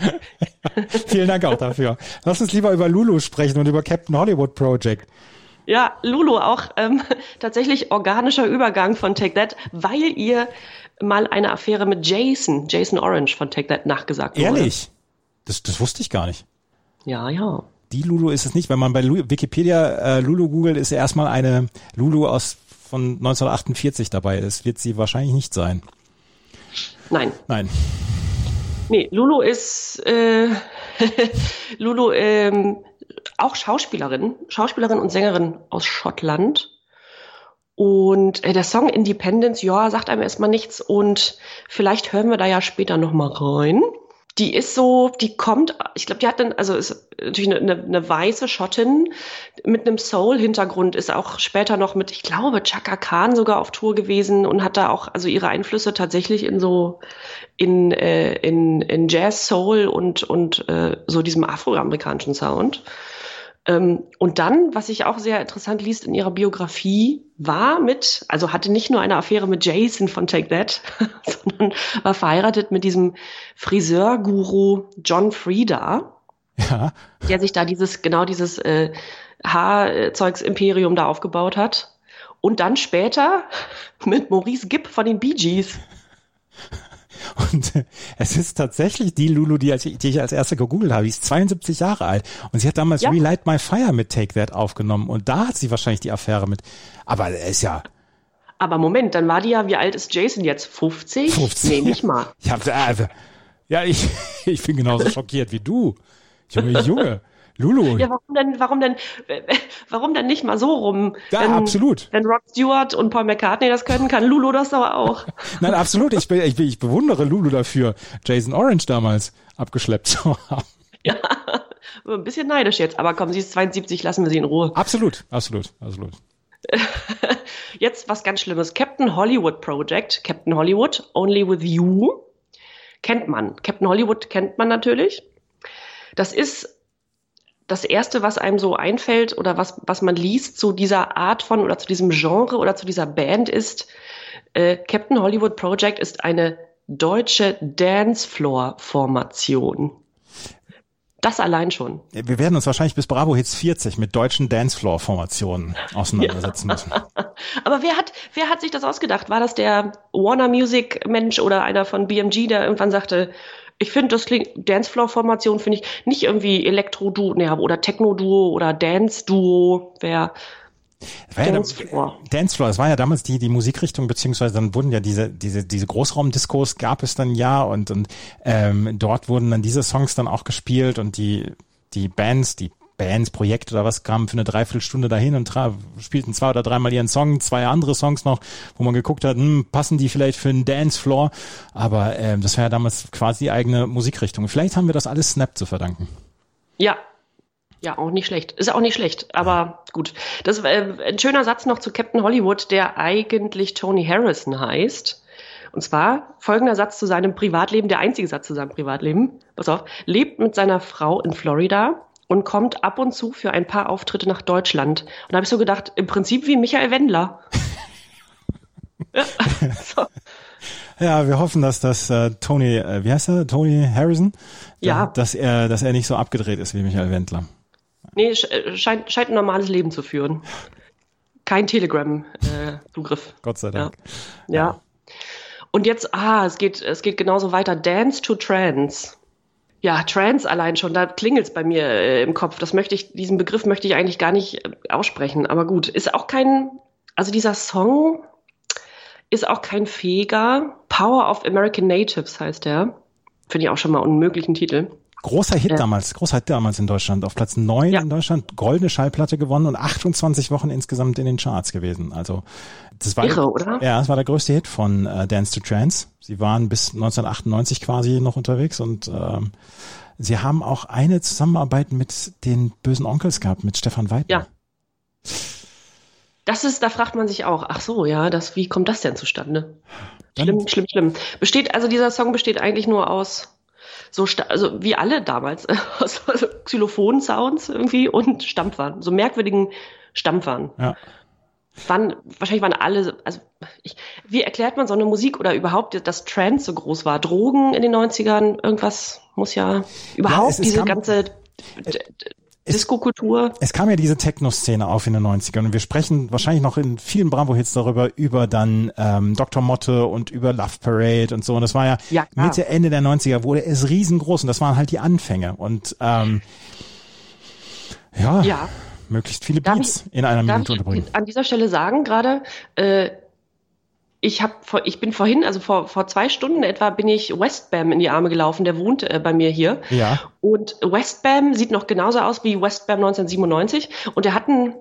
Vielen Dank auch dafür. Lass uns lieber über Lulu sprechen und über Captain Hollywood Project. Ja, Lulu auch ähm, tatsächlich organischer Übergang von Take That, weil ihr mal eine Affäre mit Jason, Jason Orange von Take That nachgesagt wurde. Ehrlich? Das, das wusste ich gar nicht. Ja, ja. Die Lulu ist es nicht. Wenn man bei Wikipedia äh, Lulu googelt, ist erstmal eine Lulu aus von 1948 dabei. Das wird sie wahrscheinlich nicht sein. Nein. Nein. Nee, Lulu ist äh, Lulu ähm, auch Schauspielerin, Schauspielerin und Sängerin aus Schottland. Und äh, der Song Independence, ja, sagt einem erstmal nichts und vielleicht hören wir da ja später nochmal rein. Die ist so, die kommt, ich glaube, die hat dann, also ist natürlich eine, eine, weiße Schottin mit einem Soul-Hintergrund, ist auch später noch mit, ich glaube, Chaka Khan sogar auf Tour gewesen und hat da auch, also ihre Einflüsse tatsächlich in so, in, äh, in, in Jazz, Soul und, und äh, so diesem afroamerikanischen Sound. Ähm, und dann, was ich auch sehr interessant liest in ihrer Biografie, war mit, also hatte nicht nur eine Affäre mit Jason von Take That, sondern war verheiratet mit diesem Friseurguru John Frieda, Ja. der sich da dieses, genau dieses äh, Haarzeugs-Imperium da aufgebaut hat. Und dann später mit Maurice Gibb von den Bee Gees. Und äh, es ist tatsächlich die Lulu, die, als ich, die ich als erste gegoogelt habe. Die ist 72 Jahre alt. Und sie hat damals Ja. Relight My Fire mit Take That aufgenommen. Und da hat sie wahrscheinlich die Affäre mit. Aber er ist ja Aber Moment, dann war die ja, wie alt ist Jason jetzt? 50? 50. Nee, nicht mal. Ich hab, also, ja, ich, ich bin genauso schockiert wie du. Junge, Junge. Lulu. Ja, warum denn, warum denn, warum denn nicht mal so rum? Ja, wenn, absolut. Wenn Rod Stewart und Paul McCartney das können, kann Lulu das doch auch. Nein, absolut. Ich, ich, ich bewundere Lulu dafür, Jason Orange damals abgeschleppt zu haben. Ja, ein bisschen neidisch jetzt. Aber komm, sie ist 72, lassen wir sie in Ruhe. Absolut, absolut, absolut. Jetzt was ganz Schlimmes. Captain Hollywood Project. Captain Hollywood, Only with You. Kennt man. Captain Hollywood kennt man natürlich. Das ist das erste, was einem so einfällt oder was, was man liest zu dieser Art von oder zu diesem Genre oder zu dieser Band ist, äh, Captain Hollywood Project ist eine deutsche Dancefloor-Formation. Das allein schon. Wir werden uns wahrscheinlich bis Bravo Hits 40 mit deutschen Dancefloor-Formationen auseinandersetzen müssen. Aber wer hat, wer hat sich das ausgedacht? War das der Warner Music Mensch oder einer von BMG, der irgendwann sagte, ich finde, das klingt, Dancefloor-Formation finde ich nicht irgendwie Elektro-Duo, ne, oder Techno-Duo oder Dance-Duo, wer, war ja Dancefloor. Dancefloor, das war ja damals die, die Musikrichtung, beziehungsweise dann wurden ja diese, diese, diese Großraumdiskos gab es dann ja und, und ähm, dort wurden dann diese Songs dann auch gespielt und die, die Bands, die Bands, Projekte oder was kamen für eine Dreiviertelstunde dahin und spielten zwei oder dreimal ihren Song, zwei andere Songs noch, wo man geguckt hat, hm, passen die vielleicht für einen Dancefloor, aber ähm, das war ja damals quasi die eigene Musikrichtung. Vielleicht haben wir das alles Snap zu verdanken. Ja. Ja, auch nicht schlecht. Ist auch nicht schlecht, aber gut. Das äh, ein schöner Satz noch zu Captain Hollywood, der eigentlich Tony Harrison heißt. Und zwar folgender Satz zu seinem Privatleben, der einzige Satz zu seinem Privatleben. Pass auf, lebt mit seiner Frau in Florida und kommt ab und zu für ein paar Auftritte nach Deutschland. Und da habe ich so gedacht, im Prinzip wie Michael Wendler. ja, so. Ja, wir hoffen, dass das äh, Tony, äh, wie heißt er, Tony Harrison, Ja. dass er, dass er nicht so abgedreht ist wie Michael Wendler. Nee, äh, scheint, scheint ein normales Leben zu führen. Kein Telegram-Zugriff. Gott sei ja. Dank. ja. Und jetzt, ah, es geht, es geht genauso weiter. Dance to Trance. Ja, Trance allein schon, da klingelt's bei mir äh, im Kopf. Das möchte ich, diesen Begriff möchte ich eigentlich gar nicht äh, aussprechen. Aber gut, ist auch kein, also dieser Song ist auch kein fähiger. Power of American Natives heißt der. Finde ich auch schon mal einen unmöglichen Titel. Großer Hit Ja. damals, großer Hit damals in Deutschland. Auf Platz 9 Ja. in Deutschland, goldene Schallplatte gewonnen und 28 Wochen insgesamt in den Charts gewesen. Also das war Irre, oder? Ja, das war der größte Hit von äh, Dance to Trance. Sie waren bis 1998 quasi noch unterwegs und ähm, sie haben auch eine Zusammenarbeit mit den bösen Onkels gehabt, mit Stefan Weidner. Ja. Das ist, da fragt man sich auch, ach so, ja, das, wie kommt das denn zustande? Dann- Schlimm, schlimm, schlimm. Besteht, also dieser Song besteht eigentlich nur aus so, also wie alle damals, aus also Xylophon-Sounds irgendwie und Stampfern, so merkwürdigen Stampfern. Ja. Wann, wahrscheinlich waren alle, also ich, wie erklärt man so eine Musik oder überhaupt, dass Trance so groß war? Drogen in den 90ern, irgendwas muss ja überhaupt es diese ganze Es Disco-Kultur. Es kam ja diese Techno-Szene auf in den 90ern und wir sprechen wahrscheinlich noch in vielen Bravo-Hits darüber, über dann ähm, Dr. Motte und über Love Parade und so. Und das war ja, Ja. Mitte, Ende der 90er wurde es riesengroß und das waren halt die Anfänge. Und ähm, ja, Ja. möglichst viele Darf Beats in einer Darf Minute ich unterbringen. an dieser Stelle sagen gerade, äh, ich habe ich bin vorhin, also vor, vor zwei Stunden etwa, bin ich Westbam in die Arme gelaufen, der wohnt äh, bei mir hier. Ja. Und Westbam sieht noch genauso aus wie Westbam 1997 und er hat einen,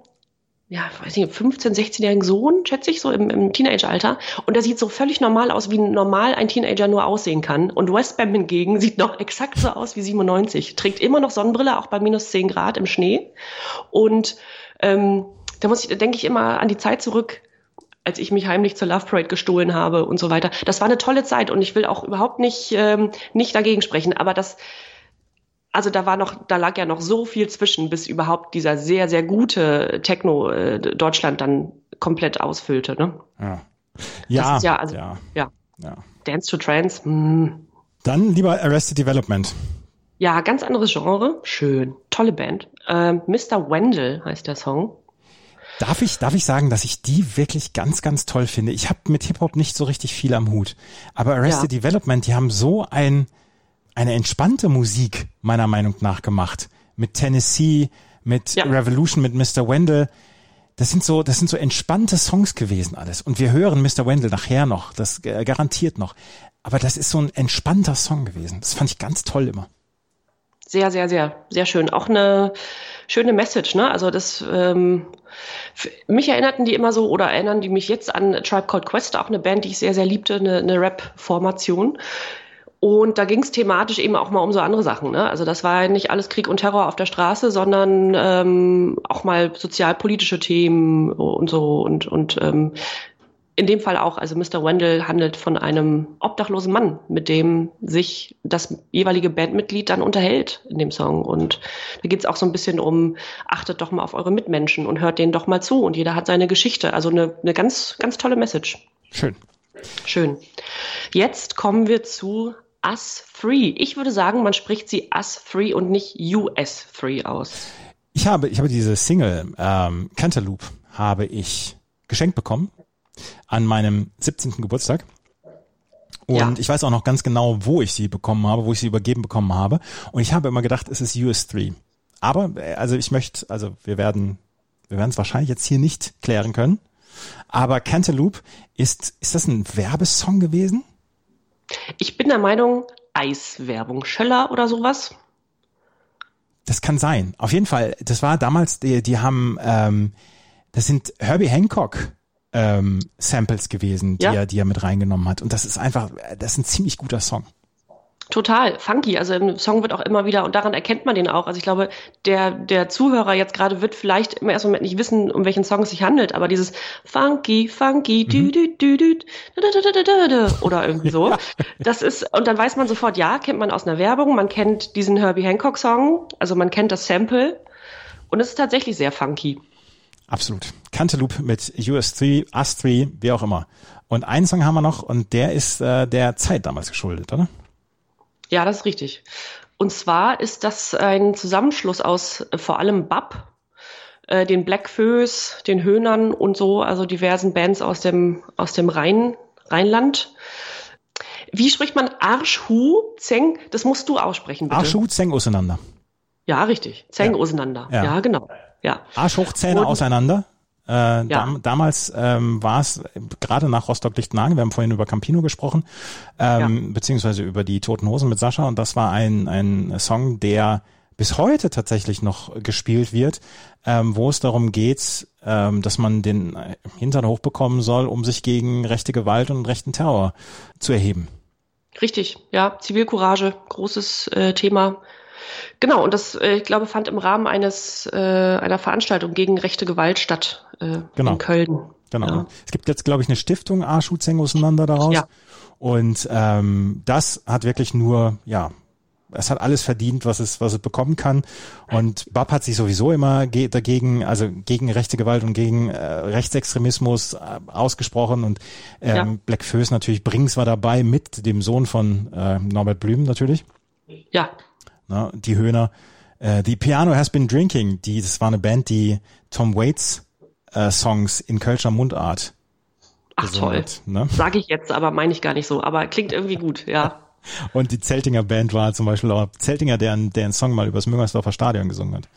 ja, weiß nicht, 15-, 16-jährigen Sohn, schätze ich, so im, im Teenageralter. Und der sieht so völlig normal aus, wie normal ein Teenager nur aussehen kann. Und Westbam hingegen sieht noch exakt so aus wie 97. Trägt immer noch Sonnenbrille, auch bei minus 10 Grad im Schnee. Und ähm, da muss ich, da denke ich immer an die Zeit zurück, als ich mich heimlich zur Love Parade gestohlen habe und so weiter. Das war eine tolle Zeit und ich will auch überhaupt nicht, ähm, nicht dagegen sprechen, aber das, also da war noch, da lag ja noch so viel zwischen, bis überhaupt dieser sehr, sehr gute Techno äh, Deutschland dann komplett ausfüllte. Ne? Ja. Ja, ja, also- ja, Ja. ja. Dance to Trance, hm. Dann lieber Arrested Development. ja, ganz anderes Genre, schön, tolle Band. Ähm, Mr. Wendell heißt der Song. Darf ich, darf ich sagen, dass ich die wirklich ganz, ganz toll finde? Ich habe mit Hip-Hop nicht so richtig viel am Hut. Aber Arrested Ja. Development, die haben so ein, eine entspannte Musik, meiner Meinung nach, gemacht. Mit Tennessee, mit Ja. Revolution, mit Mr. Wendell. Das sind so, das sind so entspannte Songs gewesen alles. Und wir hören Mr. Wendell nachher noch, das äh, garantiert noch. Aber das ist so ein entspannter Song gewesen. Das fand ich ganz toll immer. Sehr, sehr, sehr, sehr schön. Auch eine schöne Message, ne? Also das ähm, mich erinnerten die immer so oder erinnern die mich jetzt an Tribe Called Quest, auch eine Band, die ich sehr, sehr liebte, eine, eine Rap-Formation. Und da ging es thematisch eben auch mal um so andere Sachen. Ne? Also das war nicht alles Krieg und Terror auf der Straße, sondern ähm, auch mal sozialpolitische Themen und so und und ähm, in dem Fall auch, also Mr. Wendell handelt von einem obdachlosen Mann, mit dem sich das jeweilige Bandmitglied dann unterhält in dem Song. Und da geht's auch so ein bisschen um, achtet doch mal auf eure Mitmenschen und hört denen doch mal zu. Und jeder hat seine Geschichte. Also eine, eine ganz, ganz tolle Message. Schön. Schön. Jetzt kommen wir zu Us Free. Ich würde sagen, man spricht sie Us Free und nicht US Free aus. Ich habe, ich habe diese Single ähm, Cantaloupe habe ich geschenkt bekommen an meinem 17. Geburtstag. Und Ja. ich weiß auch noch ganz genau, wo ich sie bekommen habe, wo ich sie übergeben bekommen habe. Und ich habe immer gedacht, es ist US3. Aber, äh, also ich möchte, also wir werden, wir werden es wahrscheinlich jetzt hier nicht klären können. Aber Cantaloupe ist, ist das ein Werbesong gewesen? Ich bin der Meinung, Eiswerbung, Schöller oder sowas. Das kann sein. Auf jeden Fall, das war damals, die, die haben, ähm, das sind Herbie Hancock ähm, Samples gewesen, die, Ja. er, die er mit reingenommen hat. Und das ist einfach, das ist ein ziemlich guter Song. Total funky. Also im Song wird auch immer wieder, und daran erkennt man den auch. Also ich glaube, der, der Zuhörer jetzt gerade wird vielleicht im ersten Moment nicht wissen, um welchen Song es sich handelt, aber dieses funky, funky, dü, dü, dü, dü, oder irgendwie so. Das ist, und dann weiß man sofort, ja, kennt man aus einer Werbung, man kennt diesen Herbie Hancock Song, also man kennt das Sample. Und es ist tatsächlich sehr funky. Absolut. Cantaloupe mit US3, Us3, wie auch immer. Und einen Song haben wir noch und der ist äh, der Zeit damals geschuldet, oder? Ja, das ist richtig. Und zwar ist das ein Zusammenschluss aus äh, vor allem Bab, äh, den Blackfoes, den Höhnern und so, also diversen Bands aus dem, aus dem Rhein, Rheinland. Wie spricht man Arschhu Zeng? Das musst du aussprechen, bitte. Arsch hoch, Zähne auseinander. Ja, richtig. Zeng Ja. auseinander. Ja. Ja. genau. Ja. Arsch hoch, Zähne Und- auseinander. Äh, dam damals ähm, war es gerade nach Rostock-Lichtenhagen, wir haben vorhin über Campino gesprochen, ähm, beziehungsweise über die Toten Hosen mit Sascha und das war ein, ein Song, der bis heute tatsächlich noch gespielt wird, ähm, wo es darum geht, ähm, dass man den äh, Hintern hochbekommen soll, um sich gegen rechte Gewalt und rechten Terror zu erheben. Richtig, ja, Zivilcourage, großes äh, Thema. Genau, und das, äh, ich glaube, fand im Rahmen eines äh, einer Veranstaltung gegen rechte Gewalt statt äh, Genau. in Köln. Genau. Ja. Es gibt jetzt, glaube ich, eine Stiftung Arschu Zeng auseinander daraus. Ja. Und ähm, das hat wirklich nur, ja, es hat alles verdient, was es, was es bekommen kann. Und Bab hat sich sowieso immer ge dagegen, also gegen rechte Gewalt und gegen äh, Rechtsextremismus äh, ausgesprochen. Und ähm, Ja. Black Föß natürlich, Brings war dabei mit dem Sohn von äh, Norbert Blüm natürlich Ja, ne, die Höhner. Äh, The Piano Has Been Drinking, die, das war eine Band, die Tom Waits äh, Songs in Kölscher Mundart Ach toll. Hat, ne? Sage ich jetzt, aber meine ich gar nicht so. Aber klingt irgendwie gut, ja. Und die Zeltinger Band war zum Beispiel auch Zeltinger, der, der einen Song mal übers Müngersdorfer Stadion gesungen hat.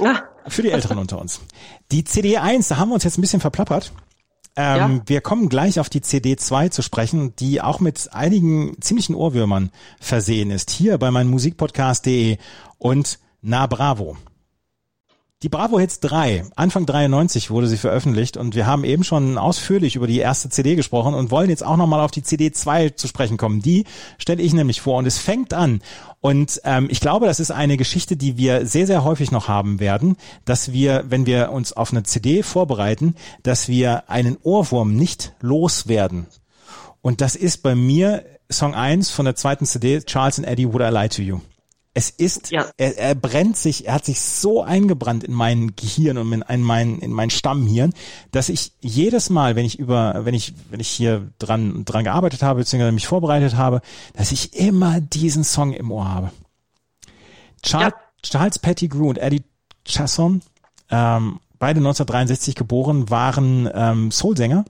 Ah. Für die Älteren unter uns. Die CD 1, da haben wir uns jetzt ein bisschen verplappert. Ähm, ja. Wir kommen gleich auf die CD 2 zu sprechen, die auch mit einigen ziemlichen Ohrwürmern versehen ist. Hier bei meinem Musikpodcast.de und Na Bravo. Die Bravo Hits 3, Anfang 93 wurde sie veröffentlicht und wir haben eben schon ausführlich über die erste CD gesprochen und wollen jetzt auch nochmal auf die CD 2 zu sprechen kommen. Die stelle ich nämlich vor und es fängt an. Und ähm, ich glaube, das ist eine Geschichte, die wir sehr, sehr häufig noch haben werden, dass wir, wenn wir uns auf eine CD vorbereiten, dass wir einen Ohrwurm nicht loswerden. Und das ist bei mir Song 1 von der zweiten CD, Charles and Eddie, Would I Lie to You. Es ist, ja. er, er brennt sich, er hat sich so eingebrannt in mein Gehirn und in, in mein, in mein Stammhirn, dass ich jedes Mal, wenn ich über, wenn ich, wenn ich hier dran, dran gearbeitet habe, beziehungsweise mich vorbereitet habe, dass ich immer diesen Song im Ohr habe. Charles, ja. Charles Pettigrew und Eddie Chasson, ähm, beide 1963 geboren, waren ähm, Soulsänger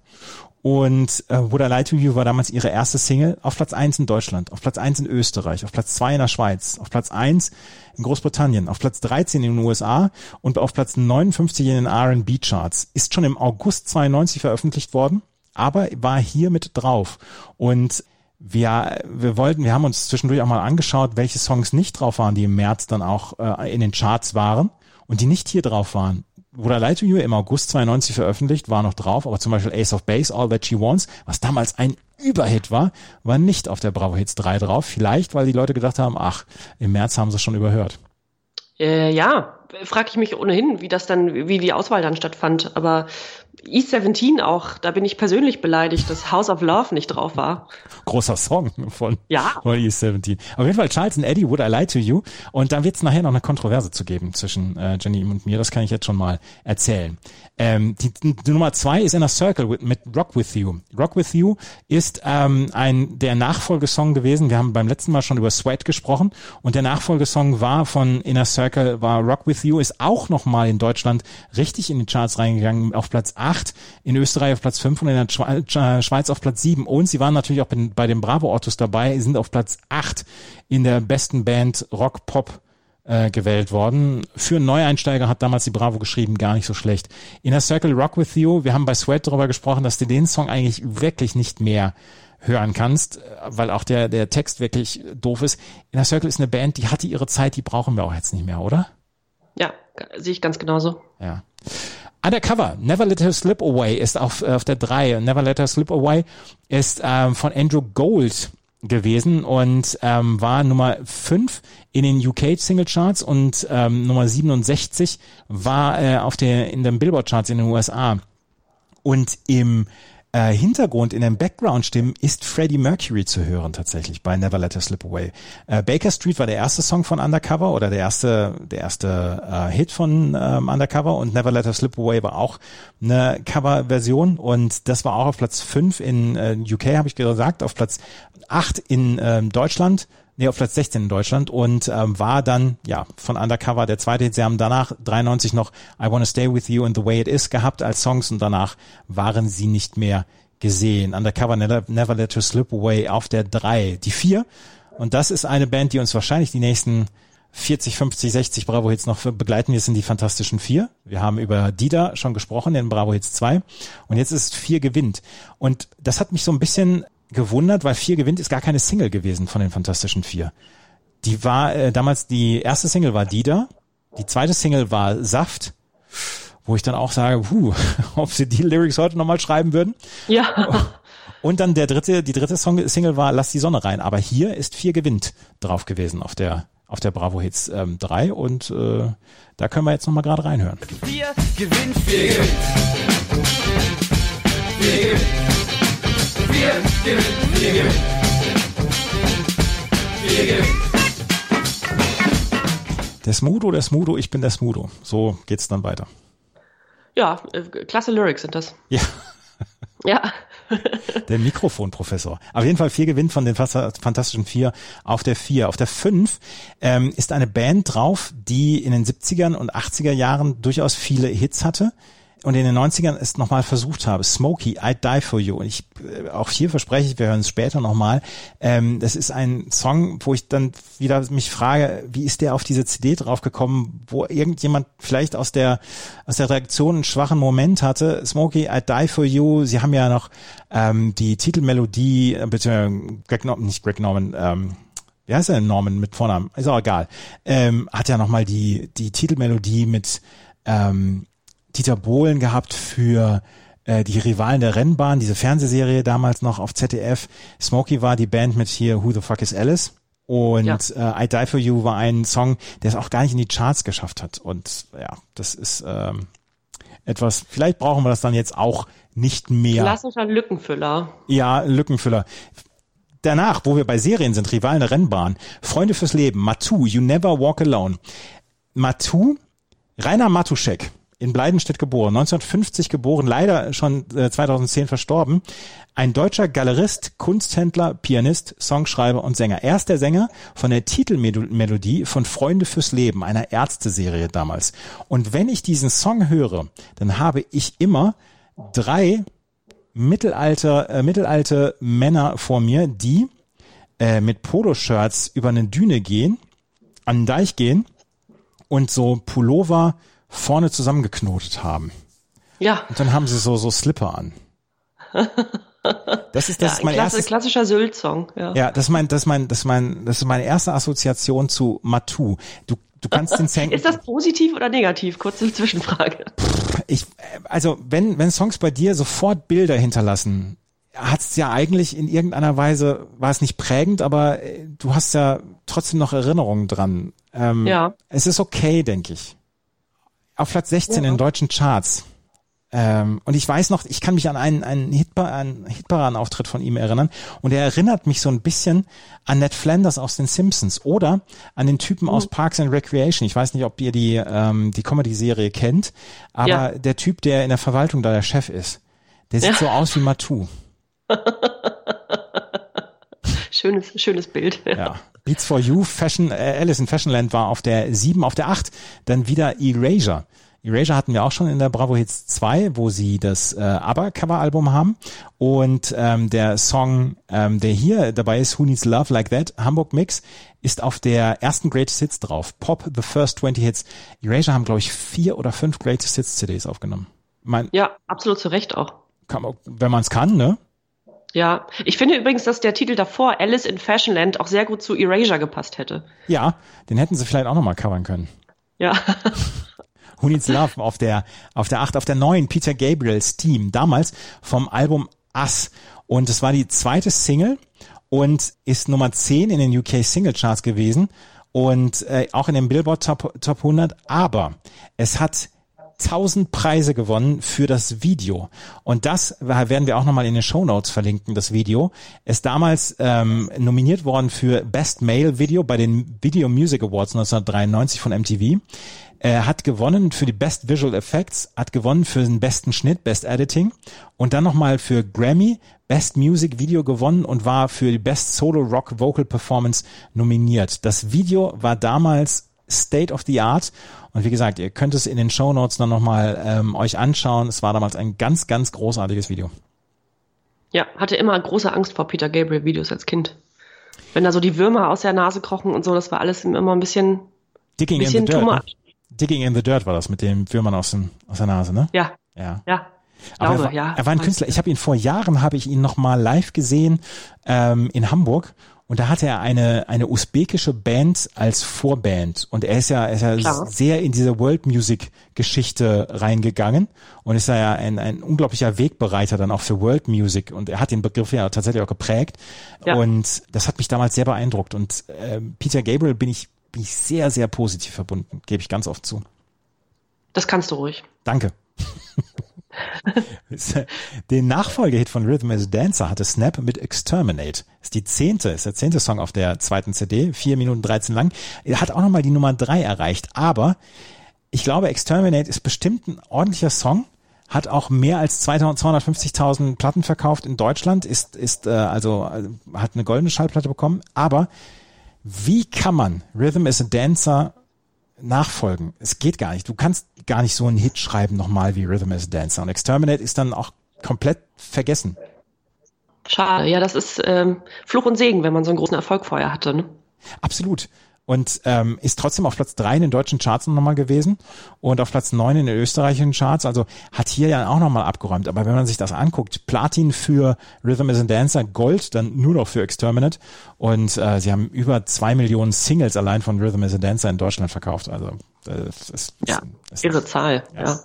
und äh, Would I Lie to You war damals ihre erste Single auf Platz eins in Deutschland, auf Platz eins in Österreich, auf Platz zwei in der Schweiz, auf Platz eins in Großbritannien, auf Platz 13 in den USA und auf Platz 59 in den R&B Charts. Ist schon im August 92 veröffentlicht worden, aber war hier mit drauf. Und wir, wir wollten, wir haben uns zwischendurch auch mal angeschaut, welche Songs nicht drauf waren, die im März dann auch äh, in den Charts waren und die nicht hier drauf waren. I Lie to You im August 92 veröffentlicht, war noch drauf, aber zum Beispiel Ace of Base, All That She Wants, was damals ein Überhit war, war nicht auf der Bravo Hits 3 drauf. Vielleicht, weil die Leute gedacht haben, ach, im März haben sie schon überhört. Äh, ja, frage ich mich ohnehin, wie das dann, wie die Auswahl dann stattfand. Aber E17 auch, da bin ich persönlich beleidigt, dass House of Love nicht drauf war. Großer Song von, ja. von E17. Auf jeden Fall Charles and Eddie, Would I Lie to You? Und da wird es nachher noch eine Kontroverse zu geben zwischen äh, Jenny und mir, das kann ich jetzt schon mal erzählen. Ähm, die, die Nummer zwei ist Inner Circle with, mit Rock With You. Rock With You ist ähm, ein der Nachfolgesong gewesen. Wir haben beim letzten Mal schon über Sweat gesprochen und der Nachfolgesong war von Inner Circle, war Rock With You, ist auch nochmal in Deutschland richtig in die Charts reingegangen, auf Platz 8, in Österreich auf Platz 5 und in der äh, Schweiz auf Platz 7. Und sie waren natürlich auch bei den Bravo Autos dabei, sind auf Platz 8 in der besten Band Rock Pop äh, gewählt worden. Für Neueinsteiger hat damals die Bravo geschrieben, gar nicht so schlecht. Inner Circle Rock With You, wir haben bei Sweat darüber gesprochen, dass du den Song eigentlich wirklich nicht mehr hören kannst, weil auch der, der Text wirklich doof ist. Inner Circle ist eine Band, die hatte ihre Zeit, die brauchen wir auch jetzt nicht mehr, oder? Ja, sehe ich ganz genauso. Ja. Undercover, Never Let Her Slip Away ist auf, auf der 3. Never Let Her Slip Away ist ähm, von Andrew Gold gewesen und ähm, war Nummer 5 in den UK Single Charts und ähm, Nummer 67 war äh, auf der in den Billboard Charts in den USA. Und im äh, Hintergrund in den Background-Stimmen ist Freddie Mercury zu hören tatsächlich bei Never Let Her Slip Away. Äh, Baker Street war der erste Song von Undercover oder der erste der erste äh, Hit von ähm, Undercover und Never Let Her Slip Away war auch eine Coverversion und das war auch auf Platz 5 in äh, UK, habe ich gesagt, auf Platz 8 in äh, Deutschland nee, auf Platz 16 in Deutschland und ähm, war dann ja von Undercover der zweite Hit. Sie haben danach 93 noch I Wanna Stay With You and The Way It Is gehabt als Songs und danach waren sie nicht mehr gesehen. Undercover Never, Never Let You Slip Away auf der 3. Die 4 und das ist eine Band, die uns wahrscheinlich die nächsten 40, 50, 60 Bravo Hits noch begleiten. Wir sind die Fantastischen Vier. Wir haben über Dida schon gesprochen in Bravo Hits 2. Und jetzt ist vier gewinnt. Und das hat mich so ein bisschen gewundert, weil vier gewinnt ist gar keine Single gewesen von den Fantastischen Vier. Die war äh, damals die erste Single war Dida, die zweite Single war Saft, wo ich dann auch sage, puh, ob sie die Lyrics heute nochmal schreiben würden. Ja. Und dann der dritte, die dritte Song, Single war Lass die Sonne rein. Aber hier ist vier gewinnt drauf gewesen auf der auf der Bravo Hits ähm, 3 und äh, da können wir jetzt nochmal gerade reinhören. Vier gewinnt, vier gewinnt. Vier gewinnt. Wir gewinnen, wir gewinnen. Wir gewinnen. Der Smudo, der Smudo, ich bin der Smudo. So geht's dann weiter. Ja, äh, klasse Lyrics sind das. Ja. Ja, Der Mikrofonprofessor. Auf jeden Fall vier gewinnt von den Fantastischen Vier auf der Vier. Auf der Fünf ähm, ist eine Band drauf, die in den 70ern und 80er Jahren durchaus viele Hits hatte und in den 90ern es nochmal versucht habe. Smokey, I Die For You. Und ich, äh, auch hier verspreche ich, wir hören es später nochmal. Ähm, das ist ein Song, wo ich dann wieder mich frage, wie ist der auf diese CD draufgekommen, wo irgendjemand vielleicht aus der, aus der Reaktion einen schwachen Moment hatte. Smokey, I Die For You. Sie haben ja noch ähm, die Titelmelodie, äh, bitte, Greg Norman, nicht Greg Norman, ähm, wie heißt er denn Norman mit Vornamen? Ist auch egal. Ähm, hat ja nochmal die, die Titelmelodie mit, ähm, Dieter Bohlen gehabt für äh, die Rivalen der Rennbahn, diese Fernsehserie damals noch auf ZDF. Smokey war die Band mit hier Who the Fuck is Alice? Und ja. äh, I Die For You war ein Song, der es auch gar nicht in die Charts geschafft hat. Und ja, das ist ähm, etwas, vielleicht brauchen wir das dann jetzt auch nicht mehr. Klassischer Lückenfüller. Ja, Lückenfüller. Danach, wo wir bei Serien sind, Rivalen der Rennbahn, Freunde fürs Leben, Matu, You Never Walk Alone. Matu, Rainer Matuschek, in Bleidenstedt geboren, 1950 geboren, leider schon äh, 2010 verstorben. Ein deutscher Galerist, Kunsthändler, Pianist, Songschreiber und Sänger. Er ist der Sänger von der Titelmelodie von Freunde fürs Leben, einer Ärzteserie damals. Und wenn ich diesen Song höre, dann habe ich immer drei Mittelalter, äh, mittelalte Männer vor mir, die äh, mit Poloshirts über eine Düne gehen, an den Deich gehen und so Pullover vorne zusammengeknotet haben. Ja. Und dann haben sie so, so Slipper an. Das ist, das ja, ist mein Klasse, erstes, klassischer Sylt-Song. Ja. ja, das ist mein, das ist mein, das ist mein, das ist meine erste Assoziation zu Matu. Du, du kannst den Song. Ist das positiv oder negativ? Kurze Zwischenfrage. Ich, also wenn, wenn Songs bei dir sofort Bilder hinterlassen, hat es ja eigentlich in irgendeiner Weise, war es nicht prägend, aber äh, du hast ja trotzdem noch Erinnerungen dran. Ähm, ja. Es ist okay, denke ich auf Platz 16 ja. in deutschen Charts. Ähm, und ich weiß noch, ich kann mich an einen, einen, Hitpa einen Hitparaden-Auftritt von ihm erinnern und er erinnert mich so ein bisschen an Ned Flanders aus den Simpsons oder an den Typen mhm. aus Parks and Recreation. Ich weiß nicht, ob ihr die, ähm, die Comedy-Serie kennt, aber ja. der Typ, der in der Verwaltung da der Chef ist, der sieht ja. so aus wie Matu. schönes, schönes Bild. Ja. Beats for You, Fashion, äh, Alice in Fashionland war auf der 7, auf der 8, dann wieder Erasure. Erasure hatten wir auch schon in der Bravo Hits 2, wo sie das äh, ABBA-Cover-Album haben. Und ähm, der Song, ähm, der hier dabei ist, Who Needs Love Like That, Hamburg Mix, ist auf der ersten Greatest Hits drauf. Pop, The First 20 Hits. Erasure haben, glaube ich, vier oder fünf Greatest Hits CDs aufgenommen. Mein, ja, absolut zu Recht auch. Kann, wenn man es kann, ne? Ja, ich finde übrigens, dass der Titel davor, Alice in Fashionland, auch sehr gut zu Erasure gepasst hätte. Ja, den hätten sie vielleicht auch nochmal covern können. Ja. Who Needs Love auf der, auf der 8, auf der 9, Peter Gabriels Team, damals vom Album Us. Und es war die zweite Single und ist Nummer 10 in den UK Single Charts gewesen und äh, auch in den Billboard Top, Top 100. Aber es hat 1000 Preise gewonnen für das Video. Und das werden wir auch nochmal in den Show Notes verlinken, das Video. Ist damals ähm, nominiert worden für Best Male Video bei den Video Music Awards 1993 von MTV. Er hat gewonnen für die Best Visual Effects, hat gewonnen für den besten Schnitt, Best Editing und dann nochmal für Grammy Best Music Video gewonnen und war für die Best Solo Rock Vocal Performance nominiert. Das Video war damals State of the Art. Und wie gesagt, ihr könnt es in den Show Notes dann nochmal ähm, euch anschauen. Es war damals ein ganz, ganz großartiges Video. Ja, hatte immer große Angst vor Peter Gabriel Videos als Kind. Wenn da so die Würmer aus der Nase krochen und so, das war alles immer ein bisschen, Digging bisschen in the dirt, ne? Digging in the Dirt war das mit dem Würmern aus, dem, aus der Nase, ne? Ja. Ja. Ja. Aber glaube, er, war, ja. er war ein Künstler. Ich habe ihn vor Jahren, habe ich ihn noch mal live gesehen ähm, in Hamburg und da hatte er eine, eine usbekische Band als Vorband. Und er ist ja, er ist ja Klar. sehr in diese World Music Geschichte reingegangen und ist ja ein, ein unglaublicher Wegbereiter dann auch für World Music. Und er hat den Begriff ja tatsächlich auch geprägt. Ja. Und das hat mich damals sehr beeindruckt. Und äh, Peter Gabriel bin ich, bin ich sehr, sehr positiv verbunden, gebe ich ganz oft zu. Das kannst du ruhig. Danke. Den Nachfolgehit von Rhythm is Dancer hatte Snap mit Exterminate. Ist die zehnte, ist der zehnte Song auf der zweiten CD, vier Minuten 13 lang. Er hat auch nochmal die Nummer drei erreicht, aber ich glaube, Exterminate ist bestimmt ein ordentlicher Song, hat auch mehr als 250.000 Platten verkauft in Deutschland, ist, ist äh, also äh, hat eine goldene Schallplatte bekommen. Aber wie kann man Rhythm is a Dancer nachfolgen? Es geht gar nicht. Du kannst gar nicht so einen Hit schreiben nochmal wie Rhythm is a Dancer. Und Exterminate ist dann auch komplett vergessen. Schade, ja, das ist ähm, Fluch und Segen, wenn man so einen großen Erfolg vorher hatte. Ne? Absolut und ähm, ist trotzdem auf Platz drei in den deutschen Charts nochmal gewesen und auf Platz neun in den österreichischen Charts. Also hat hier ja auch nochmal abgeräumt. Aber wenn man sich das anguckt, Platin für Rhythm is a Dancer, Gold dann nur noch für Exterminate und äh, sie haben über zwei Millionen Singles allein von Rhythm is a Dancer in Deutschland verkauft. Also das ist, ja, das irre Zahl. Ja. ja.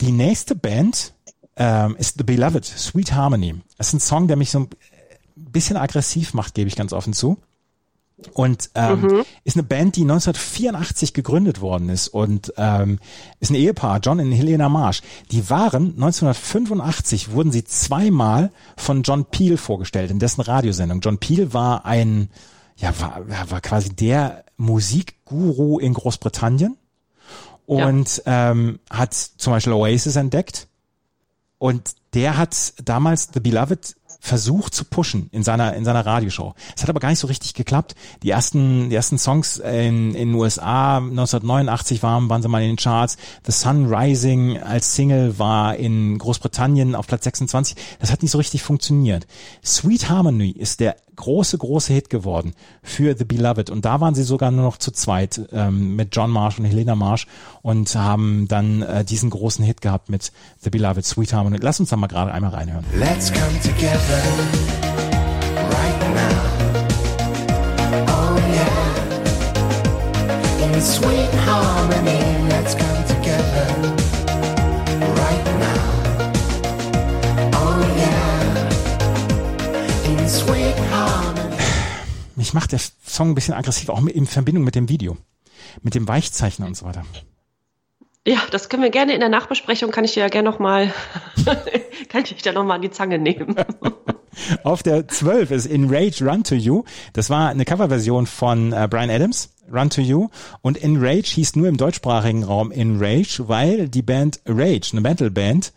Die nächste Band ähm, ist The Beloved, Sweet Harmony. Das ist ein Song, der mich so ein bisschen aggressiv macht, gebe ich ganz offen zu. Und ähm, mhm. ist eine Band, die 1984 gegründet worden ist und ähm, ist ein Ehepaar, John und Helena Marsh. Die waren 1985 wurden sie zweimal von John Peel vorgestellt in dessen Radiosendung. John Peel war ein, ja, war, war quasi der Musikguru in Großbritannien und ja. ähm, hat zum Beispiel Oasis entdeckt und der hat damals The Beloved versucht zu pushen in seiner in seiner Radioshow. Es hat aber gar nicht so richtig geklappt. Die ersten die ersten Songs in in USA 1989 waren waren sie mal in den Charts. The Sun Rising als Single war in Großbritannien auf Platz 26. Das hat nicht so richtig funktioniert. Sweet Harmony ist der große, große Hit geworden für The Beloved. Und da waren sie sogar nur noch zu zweit ähm, mit John Marsh und Helena Marsh und haben dann äh, diesen großen Hit gehabt mit The Beloved, Sweet Harmony. Lass uns da mal gerade einmal reinhören. Let's come together mich macht der Song ein bisschen aggressiv, auch in Verbindung mit dem Video, mit dem Weichzeichner und so weiter. Ja, das können wir gerne in der Nachbesprechung, kann ich dir ja gerne nochmal, kann ich dich da nochmal an die Zange nehmen. Auf der 12 ist In Rage Run to You. Das war eine Coverversion von äh, Brian Adams. Run to You und In Rage hieß nur im deutschsprachigen Raum In Rage, weil die Band Rage, eine Metal-Band,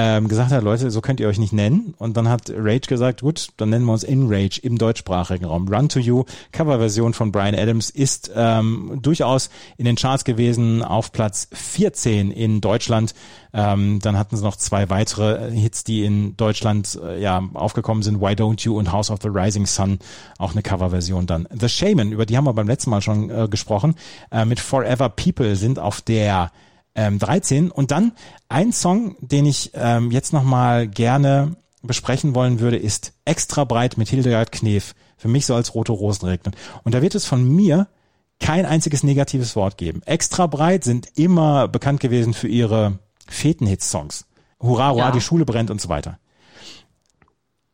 ähm, gesagt hat, Leute, so könnt ihr euch nicht nennen. Und dann hat Rage gesagt, gut, dann nennen wir uns In Rage im deutschsprachigen Raum. Run to You, Coverversion von Brian Adams, ist ähm, durchaus in den Charts gewesen, auf Platz 14 in Deutschland. Ähm, dann hatten sie noch zwei weitere Hits, die in Deutschland äh, ja aufgekommen sind. Why Don't You und House of the Rising Sun, auch eine Coverversion dann. The Shaman, über die haben wir beim letzten Mal schon äh, gesprochen, äh, mit Forever People sind auf der ähm, 13. Und dann ein Song, den ich ähm, jetzt nochmal gerne besprechen wollen würde, ist Extra breit mit Hildegard Knef. Für mich so als rote Rosen regnen. Und da wird es von mir kein einziges negatives Wort geben. Extra breit sind immer bekannt gewesen für ihre Fetenhits-Songs. Hurra, hurra, ja. die Schule brennt und so weiter.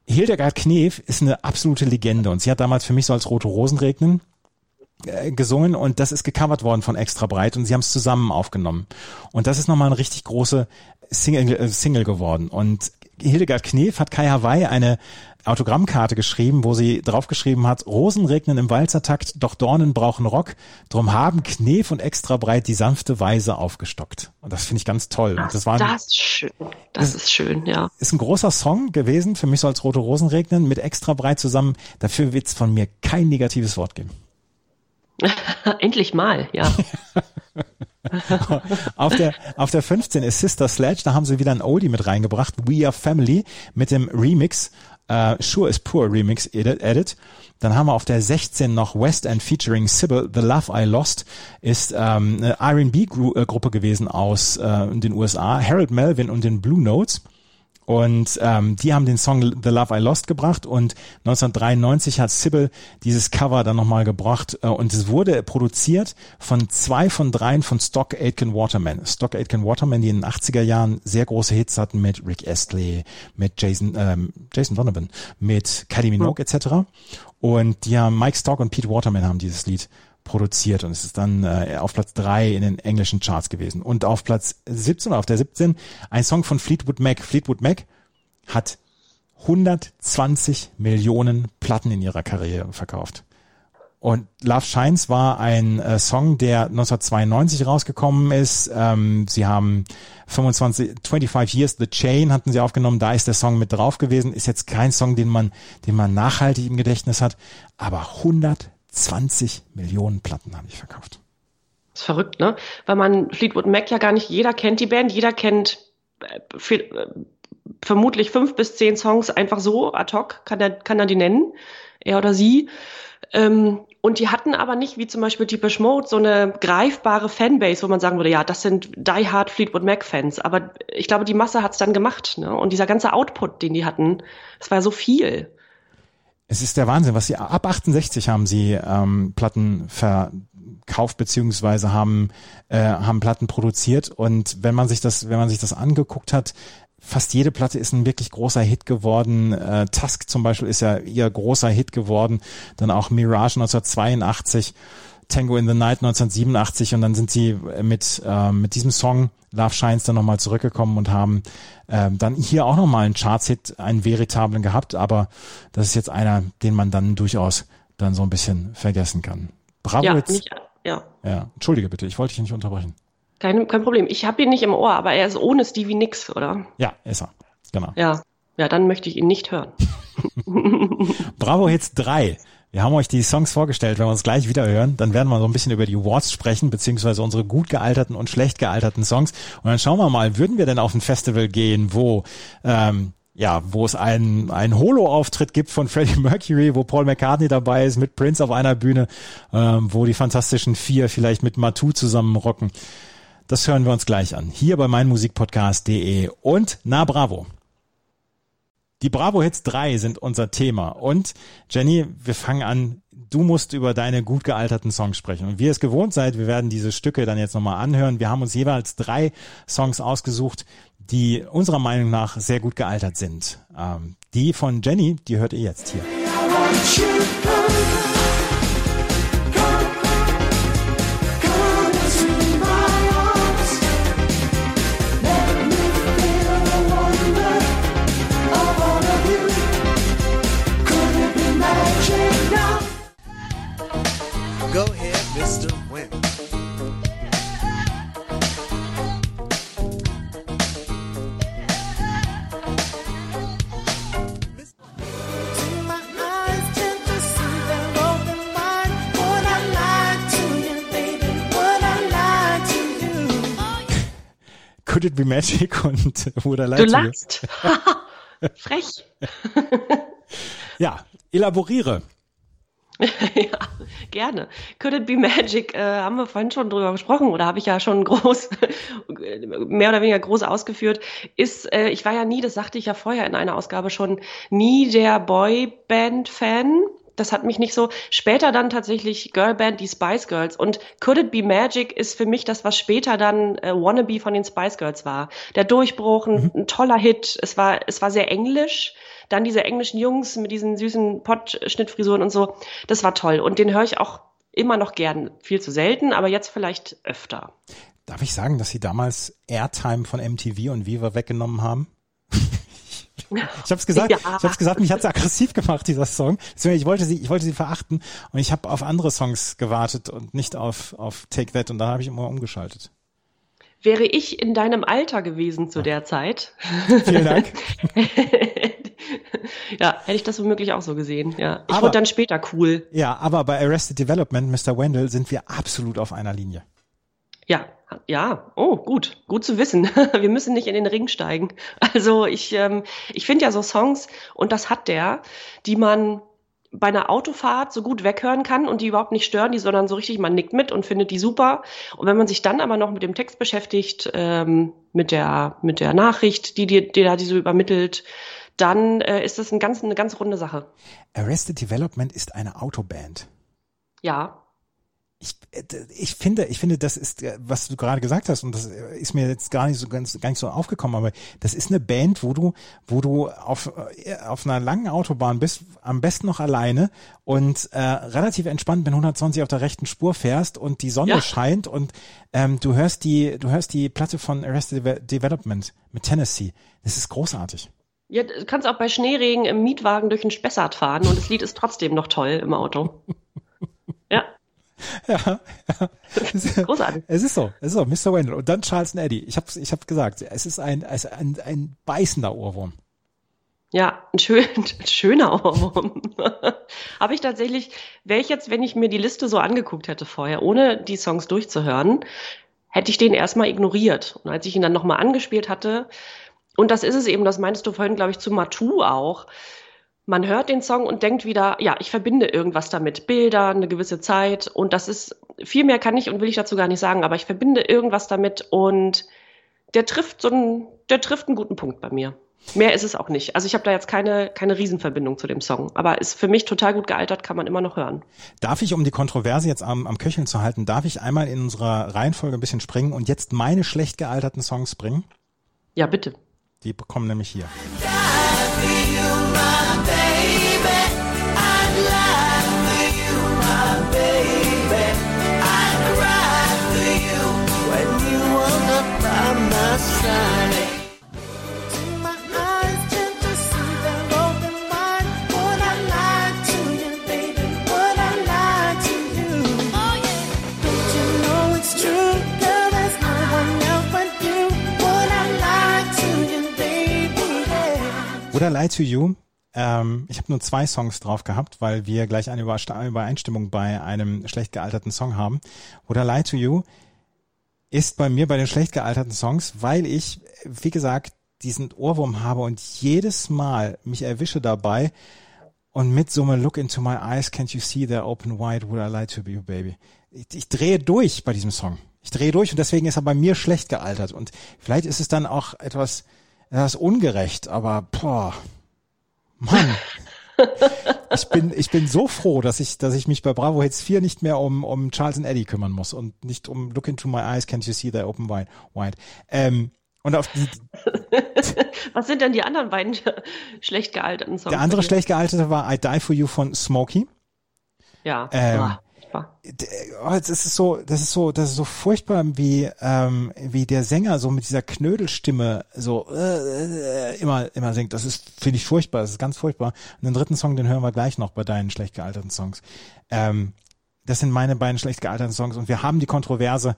Hildegard Knef ist eine absolute Legende und sie hat damals für mich so als Rote Rosen regnen äh, gesungen und das ist gecovert worden von Extra Breit und sie haben es zusammen aufgenommen. Und das ist nochmal eine richtig große Single, äh, Single geworden. Und Hildegard Knef hat Kai Hawaii eine Autogrammkarte geschrieben, wo sie draufgeschrieben hat, Rosen regnen im Walzertakt, doch Dornen brauchen Rock, drum haben Knef und extra breit die sanfte Weise aufgestockt. Und das finde ich ganz toll. Ach, das war ein, das ist schön. Das, das, ist schön, ja. Ist ein großer Song gewesen, für mich so als Rote Rosen regnen, mit extra breit zusammen. Dafür wird es von mir kein negatives Wort geben. Endlich mal, ja. auf der auf der 15 ist Sister Sledge, da haben sie wieder ein Oldie mit reingebracht, We Are Family mit dem Remix uh, Sure is Poor Remix Edit, Edit. Dann haben wir auf der 16 noch West End featuring Sybil, The Love I Lost ist ähm, eine R&B äh, Gruppe gewesen aus äh, den USA, Harold Melvin und den Blue Notes. Und ähm, die haben den Song The Love I Lost gebracht und 1993 hat Sybil dieses Cover dann nochmal gebracht äh, und es wurde produziert von zwei von dreien von Stock Aitken Waterman. Stock Aitken Waterman, die in den 80er Jahren sehr große Hits hatten mit Rick Astley, mit Jason, ähm, Jason Donovan, mit Kylie Minogue mhm. etc. Und die haben Mike Stock und Pete Waterman haben dieses Lied produziert und es ist dann äh, auf Platz drei in den englischen Charts gewesen. Und auf Platz 17 oder auf der 17 ein Song von Fleetwood Mac. Fleetwood Mac hat 120 Millionen Platten in ihrer Karriere verkauft. Und Love Shines war ein äh, Song, der 1992 rausgekommen ist. Ähm, sie haben 25, 25 Years The Chain hatten sie aufgenommen. Da ist der Song mit drauf gewesen. Ist jetzt kein Song, den man, den man nachhaltig im Gedächtnis hat. Aber 120 Millionen Platten habe ich verkauft. Das ist verrückt, ne? Weil man Fleetwood Mac ja gar nicht jeder kennt die Band. Jeder kennt äh, viel, äh, vermutlich fünf bis zehn Songs einfach so ad hoc kann er, kann er die nennen. Er oder sie. Ähm, und die hatten aber nicht, wie zum Beispiel Deepish Mode, so eine greifbare Fanbase, wo man sagen würde, ja, das sind Die Hard Fleetwood Mac Fans. Aber ich glaube, die Masse hat's dann gemacht. Ne? Und dieser ganze Output, den die hatten, das war so viel. Es ist der Wahnsinn, was sie ab 68 haben sie ähm, Platten verkauft beziehungsweise haben äh, haben Platten produziert und wenn man sich das wenn man sich das angeguckt hat, fast jede Platte ist ein wirklich großer Hit geworden. Äh, Tusk zum Beispiel ist ja ihr großer Hit geworden. Dann auch Mirage 1982, Tango in the Night 1987 und dann sind sie mit, äh, mit diesem Song Love Shines dann nochmal zurückgekommen und haben äh, dann hier auch nochmal einen Charts-Hit, einen veritablen gehabt, aber das ist jetzt einer, den man dann durchaus dann so ein bisschen vergessen kann. Bravo ja, jetzt. Nicht, ja. ja, entschuldige bitte, ich wollte dich nicht unterbrechen. Kein, kein Problem. Ich habe ihn nicht im Ohr, aber er ist ohne Stevie Nicks, oder? Ja, ist er. Genau. Ja. Ja, dann möchte ich ihn nicht hören. Bravo Hits 3. Wir haben euch die Songs vorgestellt. Wenn wir uns gleich wieder hören, dann werden wir so ein bisschen über die Awards sprechen, beziehungsweise unsere gut gealterten und schlecht gealterten Songs. Und dann schauen wir mal, würden wir denn auf ein Festival gehen, wo ähm, ja, wo es einen, einen Holo-Auftritt gibt von Freddie Mercury, wo Paul McCartney dabei ist, mit Prince auf einer Bühne, ähm, wo die Fantastischen Vier vielleicht mit Matu zusammen rocken. Das hören wir uns gleich an. Hier bei meinmusikpodcast.de und na bravo. Die Bravo Hits 3 sind unser Thema. Und Jenny, wir fangen an. Du musst über deine gut gealterten Songs sprechen. Und wie ihr es gewohnt seid, wir werden diese Stücke dann jetzt nochmal anhören. Wir haben uns jeweils drei Songs ausgesucht, die unserer Meinung nach sehr gut gealtert sind. Ähm, die von Jenny, die hört ihr jetzt hier. Could It Be Magic und I Lie Du lachst. Frech. Ja, elaboriere. ja, gerne. Could it be magic? Äh, haben wir vorhin schon drüber gesprochen oder habe ich ja schon groß, mehr oder weniger groß ausgeführt. Ist, äh, ich war ja nie, das sagte ich ja vorher in einer Ausgabe schon, nie der Boyband-Fan. Das hat mich nicht so. Später dann tatsächlich Girlband, die Spice Girls. Und Could It Be Magic ist für mich das, was später dann äh, Wannabe von den Spice Girls war. Der Durchbruch, ein, ein toller Hit. Es war, es war sehr englisch. Dann diese englischen Jungs mit diesen süßen Pottschnittfrisuren und so. Das war toll. Und den höre ich auch immer noch gern. Viel zu selten, aber jetzt vielleicht öfter. Darf ich sagen, dass sie damals Airtime von MTV und Viva weggenommen haben? Ich habe es gesagt, Ja. ich habe es gesagt, mich hat's aggressiv gemacht dieser Song. Deswegen ich wollte sie, ich wollte sie verachten und ich habe auf andere Songs gewartet und nicht auf auf Take That und da habe ich immer umgeschaltet. Wäre ich in deinem Alter gewesen zu der Zeit, Vielen Dank. ja, hätte ich das womöglich auch so gesehen. Ja, ich Aber- wurde dann später cool. Ja, aber bei Arrested Development, Mr. Wendell, sind wir absolut auf einer Linie. Ja, ja, oh, gut, gut zu wissen. Wir müssen nicht in den Ring steigen. Also ich, ähm, ich finde ja so Songs, und das hat der, die man bei einer Autofahrt so gut weghören kann und die überhaupt nicht stören, die, sondern so richtig, man nickt mit und findet die super. Und wenn man sich dann aber noch mit dem Text beschäftigt, ähm, mit der, mit der Nachricht, die dir, die da die so übermittelt, dann äh, ist das ein ganz, eine ganz runde Sache. Arrested Development ist eine Autoband. Ja, Ich, äh, ich finde, ich finde, das ist, äh, was du gerade gesagt hast, und das äh, ist mir jetzt gar nicht so ganz, gar nicht so aufgekommen, aber das ist eine Band, wo du, wo du auf, auf einer langen Autobahn bist, am besten noch alleine und äh, relativ entspannt mit 120 auf der rechten Spur fährst und die Sonne Ja. scheint und ähm, du hörst die, du hörst die Platte von Arrested Deve- Development mit Tennessee. Das ist großartig. Ja, du kannst auch bei Schneeregen im Mietwagen durch den Spessart fahren und das Lied ist trotzdem noch toll im Auto. ja, ja. Es ist, Großartig. Es ist so, es ist so, Mr. Wendell. Und dann Charles and Eddie. Ich habe ich hab gesagt, es ist ein, es ist ein, ein beißender Ohrwurm. Ja, ein, schön, ein schöner Ohrwurm. Habe ich tatsächlich, wäre ich jetzt, wenn ich mir die Liste so angeguckt hätte vorher, ohne die Songs durchzuhören, hätte ich den erstmal ignoriert. Und als ich ihn dann nochmal angespielt hatte, und das ist es eben, das meinst du vorhin, glaube ich, zu Matu auch, man hört den Song und denkt wieder, ja, ich verbinde irgendwas damit. Bilder, eine gewisse Zeit. Und das ist, viel mehr kann ich und will ich dazu gar nicht sagen, aber ich verbinde irgendwas damit und der trifft so einen, der trifft einen guten Punkt bei mir. Mehr ist es auch nicht. Also ich habe da jetzt keine, keine Riesenverbindung zu dem Song. Aber ist für mich total gut gealtert, kann man immer noch hören. Darf ich, um die Kontroverse jetzt am, am Köcheln zu halten, darf ich einmal in unserer Reihenfolge ein bisschen springen und jetzt meine schlecht gealterten Songs bringen? Ja, bitte. Die bekommen nämlich hier. Oder Lie to You. Ähm, ich habe nur zwei Songs drauf gehabt, weil wir gleich eine Übereinstimmung bei einem schlecht gealterten Song haben. Oder Lie to You ist bei mir bei den schlecht gealterten Songs, weil ich, wie gesagt, diesen Ohrwurm habe und jedes Mal mich erwische dabei und mit so einem Look into my eyes, can't you see they're open wide, would I lie to you, baby? Ich, ich drehe durch bei diesem Song. Ich drehe durch und deswegen ist er bei mir schlecht gealtert und vielleicht ist es dann auch etwas, etwas ungerecht, aber boah, Mann. ich bin, ich bin so froh, dass ich, dass ich mich bei Bravo Hits 4 nicht mehr um, um Charles and Eddie kümmern muss und nicht um Look into my eyes, can't you see they're open wide, wide. Ähm, und auf die, Was sind denn die anderen beiden schlecht gealterten Songs? der andere schlecht gealterte war I Die For You von Smokey. Ja. Ähm, furchtbar. Oh, das ist so, das ist so, das ist so furchtbar, wie ähm, wie der Sänger so mit dieser Knödelstimme so äh, äh, immer immer singt. Das ist finde ich furchtbar. Das ist ganz furchtbar. Und den dritten Song, den hören wir gleich noch bei deinen schlecht gealterten Songs. Ähm, das sind meine beiden schlecht gealterten Songs und wir haben die Kontroverse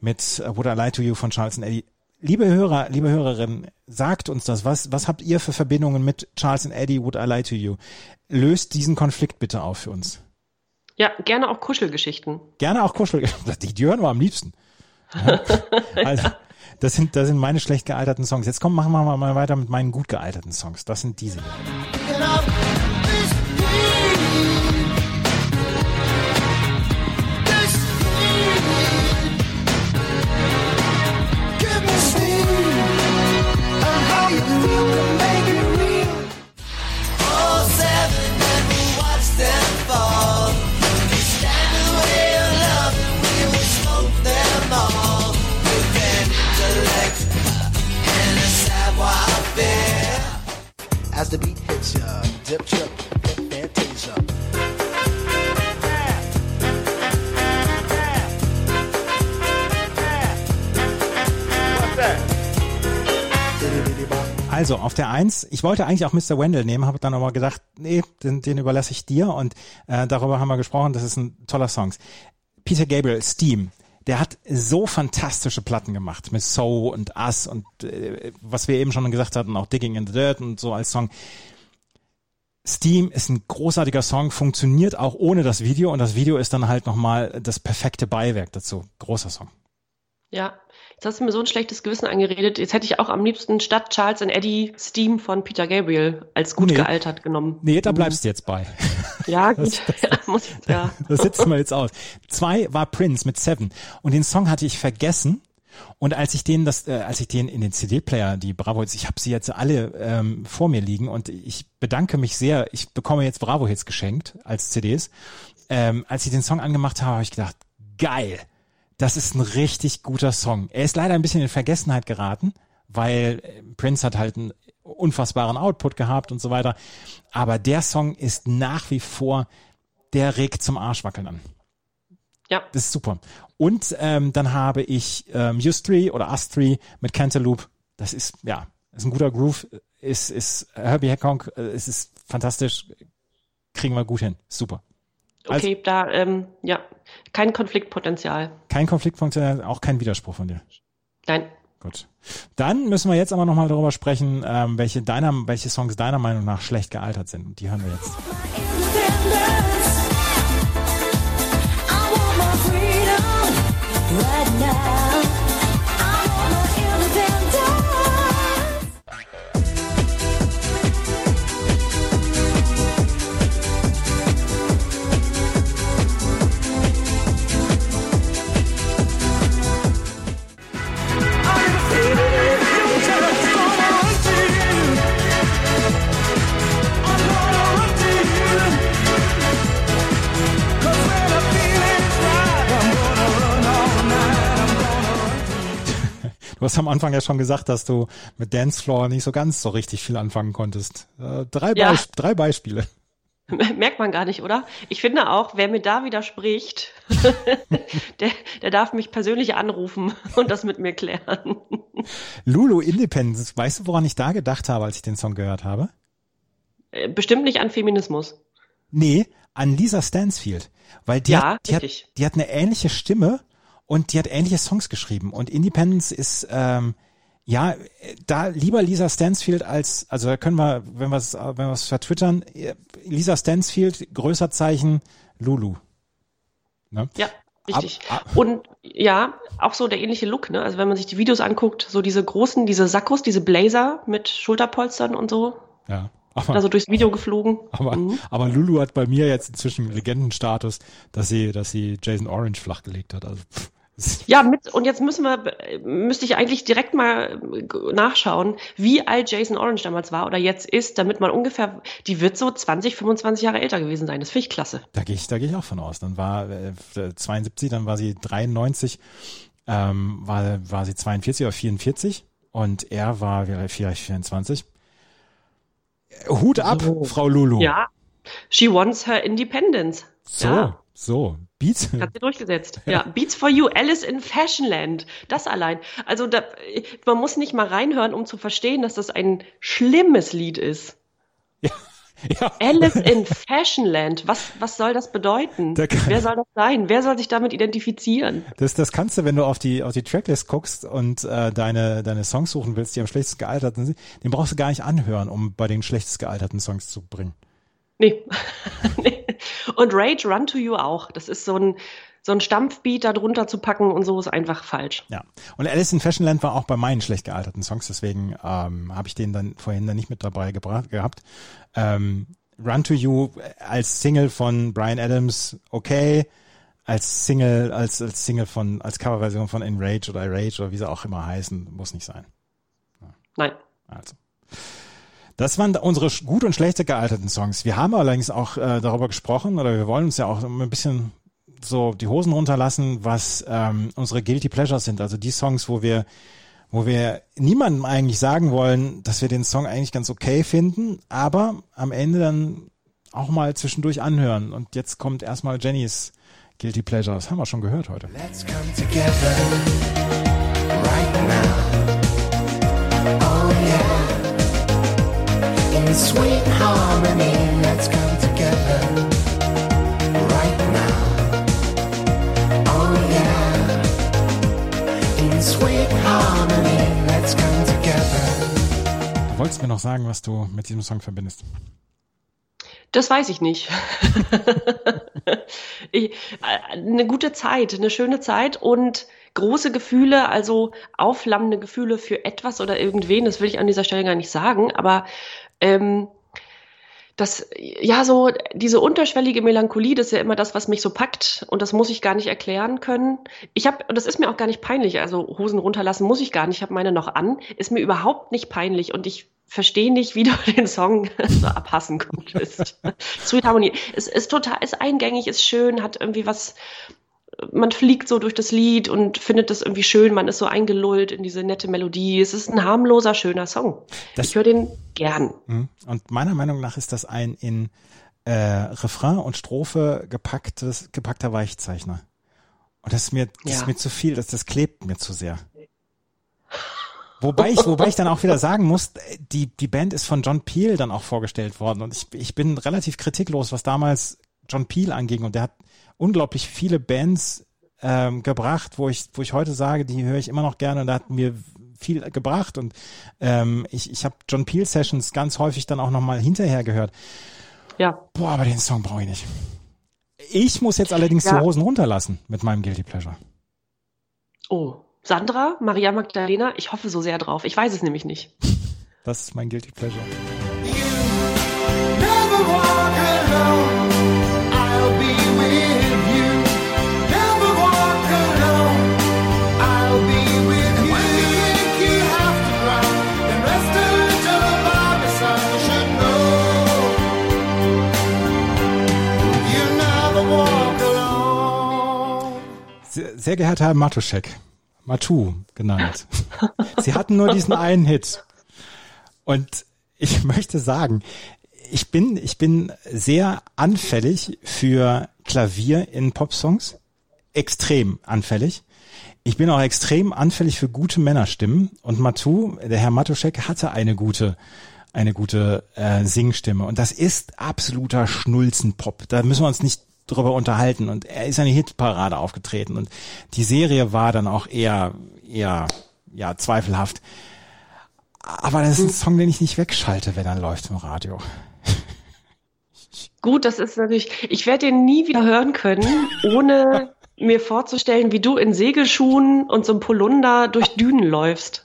mit äh, Would I Lie to You von Charles and Eddie. Liebe Hörer, liebe Hörerinnen, sagt uns das. Was, was habt ihr für Verbindungen mit Charles and Eddie, Would I Lie to You? Löst diesen Konflikt bitte auf für uns. Ja, gerne auch Kuschelgeschichten. Gerne auch Kuschel. Die, die hören wir am liebsten. Ja. Also, das sind, das sind meine schlecht gealterten Songs. Jetzt komm, machen wir mal weiter mit meinen gut gealterten Songs. Das sind diese. hier. Also auf der Eins, ich wollte eigentlich auch Mr. Wendell nehmen, habe dann aber gedacht, nee, den, den überlasse ich dir und äh, darüber haben wir gesprochen, das ist ein toller Song. Peter Gabriel, Steam, der hat so fantastische Platten gemacht mit So und Us und äh, was wir eben schon gesagt hatten, auch Digging in the Dirt und so als Song. Steam ist ein großartiger Song, funktioniert auch ohne das Video und das Video ist dann halt nochmal das perfekte Beiwerk dazu. Großer Song. Ja, jetzt hast du mir so ein schlechtes Gewissen angeredet. Jetzt hätte ich auch am liebsten statt Charles and Eddie Steam von Peter Gabriel als gut Nee. gealtert genommen. Nee, da bleibst du jetzt bei. Ja, gut. ja, muss ich, ja. Das setzen wir jetzt aus. Zwei war Prince mit Seven. Und den Song hatte ich vergessen. Und als ich den, das, äh, als ich den in den CD-Player, die Bravo Hits, ich habe sie jetzt alle ähm, vor mir liegen und ich bedanke mich sehr. Ich bekomme jetzt Bravo Hits geschenkt als CDs. Ähm, als ich den Song angemacht habe, habe ich gedacht, geil, das ist ein richtig guter Song. Er ist leider ein bisschen in Vergessenheit geraten, weil äh, Prince hat halt einen unfassbaren Output gehabt und so weiter. Aber der Song ist nach wie vor, der regt zum Arschwackeln an. Ja. Das ist super. Und ähm, dann habe ich ähm, Ustri oder Astri mit Cantaloupe. Das ist, ja, ist ein guter Groove. Ist, ist Herbie Hancock, äh, es ist fantastisch. Kriegen wir gut hin. Super. Okay, also, da, ähm, ja, kein Konfliktpotenzial. Kein Konfliktpotenzial, auch kein Widerspruch von dir. Nein. Gut. Dann müssen wir jetzt aber nochmal darüber sprechen, ähm, welche, deiner, welche Songs deiner Meinung nach schlecht gealtert sind. Und die hören wir jetzt. Hast am Anfang ja schon gesagt, dass du mit Dancefloor nicht so ganz so richtig viel anfangen konntest. Äh, drei, ja. Be drei Beispiele. Merkt man gar nicht, oder? Ich finde auch, wer mir da widerspricht, der, der darf mich persönlich anrufen und das mit mir klären. Lulu Independence, weißt du, woran ich da gedacht habe, als ich den Song gehört habe? Äh, bestimmt nicht an Feminismus. Nee, an Lisa Stansfield. Weil die, ja, hat, die, hat, die hat eine ähnliche Stimme und die hat ähnliche Songs geschrieben. Und Independence ist, ähm, ja, da lieber Lisa Stansfield als, also da können wir, wenn wir es wenn wir es vertwittern, Lisa Stansfield, größer Zeichen Lulu. Ne? Ja, richtig. Ab, ab. Und ja, auch so der ähnliche Look, ne? Also wenn man sich die Videos anguckt, so diese großen, diese Sakkos, diese Blazer mit Schulterpolstern und so. Ja. Aber, also durchs Video geflogen. Aber, mhm. aber Lulu hat bei mir jetzt inzwischen Legendenstatus, dass sie, dass sie Jason Orange flachgelegt hat. Also pff. Ja, mit, und jetzt müssen wir, müsste ich eigentlich direkt mal nachschauen, wie alt Jason Orange damals war oder jetzt ist, damit man ungefähr, die wird so 20, 25 Jahre älter gewesen sein. Das finde ich klasse. Da gehe ich, da gehe ich auch von aus. Dann war äh, 72, dann war sie 93, ähm, war, war sie 42 oder 44 und er war vielleicht 24. Hut ab, so. Frau Lulu. Ja, she wants her independence. So, ja. so. Beats? Hat sie durchgesetzt. Ja. Beats for You, Alice in Fashionland. Das allein. Also da, man muss nicht mal reinhören, um zu verstehen, dass das ein schlimmes Lied ist. Ja. Ja. Alice in Fashionland. Was, was soll das bedeuten? Da Wer soll das sein? Wer soll sich damit identifizieren? Das, das kannst du, wenn du auf die, auf die Tracklist guckst und äh, deine, deine Songs suchen willst, die am schlechtest gealterten sind, den brauchst du gar nicht anhören, um bei den schlechtest gealterten Songs zu bringen. Nee. nee. Und Rage Run to You auch. Das ist so ein, so ein Stampfbeat da drunter zu packen und so ist einfach falsch. Ja. Und Alice in Fashionland war auch bei meinen schlecht gealterten Songs, deswegen ähm, habe ich den dann vorhin dann nicht mit dabei gebracht gehabt. Ähm, Run to You als Single von Brian Adams, okay. Als Single, als, als Single von, als Coverversion von Enrage oder Rage oder wie sie auch immer heißen, muss nicht sein. Ja. Nein. Also. Das waren unsere gut und schlechte gealterten Songs. Wir haben allerdings auch äh, darüber gesprochen, oder wir wollen uns ja auch ein bisschen so die Hosen runterlassen, was ähm, unsere Guilty Pleasures sind. Also die Songs, wo wir wo wir niemandem eigentlich sagen wollen, dass wir den Song eigentlich ganz okay finden, aber am Ende dann auch mal zwischendurch anhören. Und jetzt kommt erstmal Jennys Guilty Pleasure. Das haben wir schon gehört heute. Let's come together right now. Sweet harmony, let's come together right now. Oh yeah, in sweet harmony, let's come together. Du wolltest mir noch sagen, was du mit diesem Song verbindest. Das weiß ich nicht. ich, äh, eine gute Zeit, eine schöne Zeit und große Gefühle, also aufflammende Gefühle für etwas oder irgendwen, das will ich an dieser Stelle gar nicht sagen, aber ähm, das, ja, so diese unterschwellige Melancholie, das ist ja immer das, was mich so packt und das muss ich gar nicht erklären können. Ich habe, und das ist mir auch gar nicht peinlich, also Hosen runterlassen muss ich gar nicht, ich habe meine noch an, ist mir überhaupt nicht peinlich und ich verstehe nicht, wie du den Song so abhassen konntest. Sweet Harmony ist, ist total, ist eingängig, ist schön, hat irgendwie was man fliegt so durch das Lied und findet das irgendwie schön, man ist so eingelullt in diese nette Melodie. Es ist ein harmloser, schöner Song. Das, ich höre den gern. Hm. Und meiner Meinung nach ist das ein in äh, Refrain und Strophe gepacktes, gepackter Weichzeichner. Und das ist mir, das ja. ist mir zu viel, das, das klebt mir zu sehr. Wobei ich, wobei ich dann auch wieder sagen muss, die, die Band ist von John Peel dann auch vorgestellt worden und ich, ich bin relativ kritiklos, was damals John Peel anging und der hat unglaublich viele Bands ähm, gebracht, wo ich, wo ich heute sage, die höre ich immer noch gerne und der hat mir viel gebracht und ähm, ich, ich habe John Peel Sessions ganz häufig dann auch nochmal hinterher gehört. Ja. Boah, aber den Song brauche ich nicht. Ich muss jetzt allerdings Ja. die Hosen runterlassen mit meinem Guilty Pleasure. Oh, Sandra, Maria Magdalena, ich hoffe so sehr drauf. Ich weiß es nämlich nicht. Das ist mein Guilty Pleasure. Never Sehr, geehrter Herr Matuschek, Matu genannt. Sie hatten nur diesen einen Hit. Und ich möchte sagen, ich bin, ich bin sehr anfällig für Klavier in Popsongs. Extrem anfällig. Ich bin auch extrem anfällig für gute Männerstimmen. Und Matu, der Herr Matuschek, hatte eine gute, eine gute äh, Singstimme. Und das ist absoluter Schnulzenpop. Da müssen wir uns nicht drüber unterhalten. Und er ist eine Hitparade aufgetreten. Und die Serie war dann auch eher, eher, ja, zweifelhaft. Aber das ist ein Song, den ich nicht wegschalte, wenn er läuft im Radio. Gut, das ist natürlich, ich werde den nie wieder hören können, ohne mir vorzustellen, wie du in Segelschuhen und so einem Polunder durch Dünen läufst.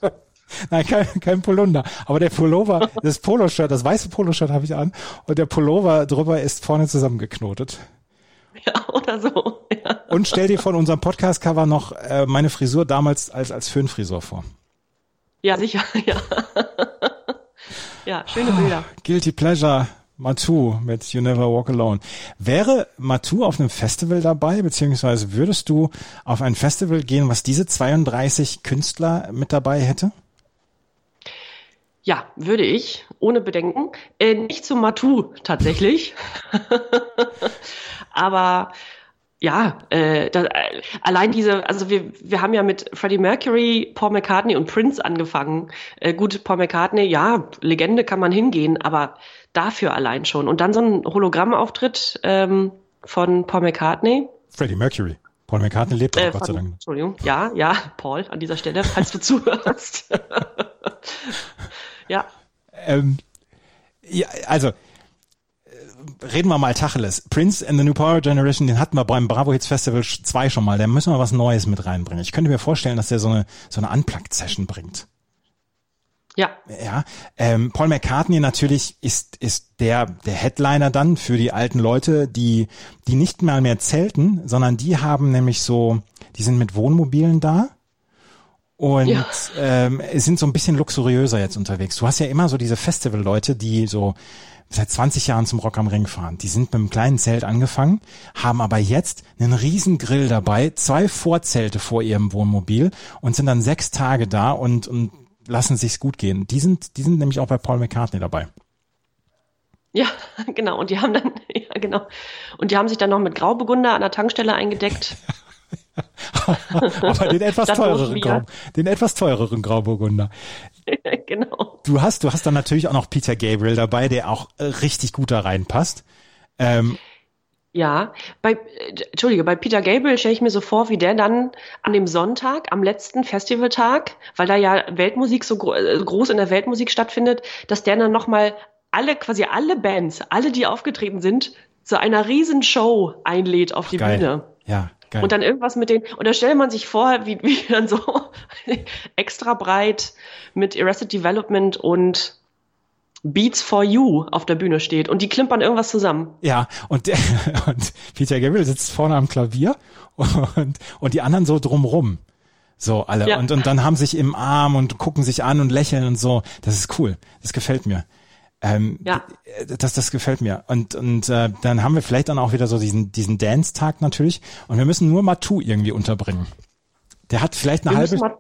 Nein, kein, kein Polunder. Aber der Pullover, das Poloshirt, das weiße Poloshirt habe ich an und der Pullover drüber ist vorne zusammengeknotet. Ja, oder so. Ja, Und stell dir von unserem Podcast-Cover noch äh, meine Frisur damals als, als Föhnfrisur vor. ja sicher, ja. Ja, schöne Bilder. Guilty Pleasure, Matu mit You Never Walk Alone. Wäre Matu auf einem Festival dabei, beziehungsweise würdest du auf ein Festival gehen, was diese 32 Künstler mit dabei hätte? Ja, würde ich, ohne Bedenken. Äh, nicht zum Matu tatsächlich. Aber ja, äh, da, äh, allein diese, also wir, wir haben ja mit Freddie Mercury, Paul McCartney und Prince angefangen. Äh, gut, Paul McCartney, ja, Legende kann man hingehen, aber dafür allein schon. Und dann so ein Hologrammauftritt ähm, von Paul McCartney. Freddie Mercury. Paul McCartney lebt auch, Äh, Gott sei Dank. Entschuldigung, ja, ja, Paul, an dieser Stelle, falls du zuhörst. ja, Ähm, ja, also reden wir mal Tacheles. Prince and the New Power Generation, den hatten wir beim Bravo Hits Festival 2 schon mal. Da müssen wir was Neues mit reinbringen. Ich könnte mir vorstellen, dass der so eine so eine Unplugged-Session bringt. ja, Ja, ähm, Paul McCartney natürlich ist ist der der Headliner dann für die alten Leute, die die nicht mal mehr zelten, sondern die haben nämlich so, die sind mit Wohnmobilen da und Ja. ähm, sind so ein bisschen luxuriöser jetzt unterwegs. Du hast ja immer so diese Festival-Leute, die so seit 20 Jahren zum Rock am Ring fahren. Die sind mit einem kleinen Zelt angefangen, haben aber jetzt einen riesen Grill dabei, zwei Vorzelte vor ihrem Wohnmobil und sind dann sechs Tage da und, und lassen sich's gut gehen. Die sind, die sind nämlich auch bei Paul McCartney dabei. Ja, genau. Und die haben dann, ja, genau. Und die haben sich dann noch mit Grauburgunder an der Tankstelle eingedeckt. Aber den etwas teureren. Grau, den etwas teureren Grauburgunder. genau. Du hast, du hast dann natürlich auch noch Peter Gabriel dabei, der auch äh, richtig gut da reinpasst. Ähm, Ja, bei, äh, Entschuldige, bei Peter Gabriel stelle ich mir so vor, wie der dann an dem Sonntag, am letzten Festivaltag, weil da ja Weltmusik so gro äh, groß in der Weltmusik stattfindet, dass der dann nochmal alle, quasi alle Bands, alle, die aufgetreten sind, zu einer riesen Show einlädt auf die geil. Bühne. Ja, geil. Und dann irgendwas mit den, und da stellt man sich vor, wie, wie dann so extra breit mit Arrested Development und Beats for You auf der Bühne steht und die klimpern irgendwas zusammen. Ja, und, der, und Peter Gabriel sitzt vorne am Klavier und, und die anderen so drumrum. So alle. Ja. Und, und dann haben sich im Arm und gucken sich an und lächeln und so. Das ist cool. Das gefällt mir. Ähm, Ja. Das, das gefällt mir. Und, und äh, dann haben wir vielleicht dann auch wieder so diesen, diesen Dance-Tag natürlich. Und wir müssen nur Matu irgendwie unterbringen. Der hat vielleicht eine Wir halbe, mal,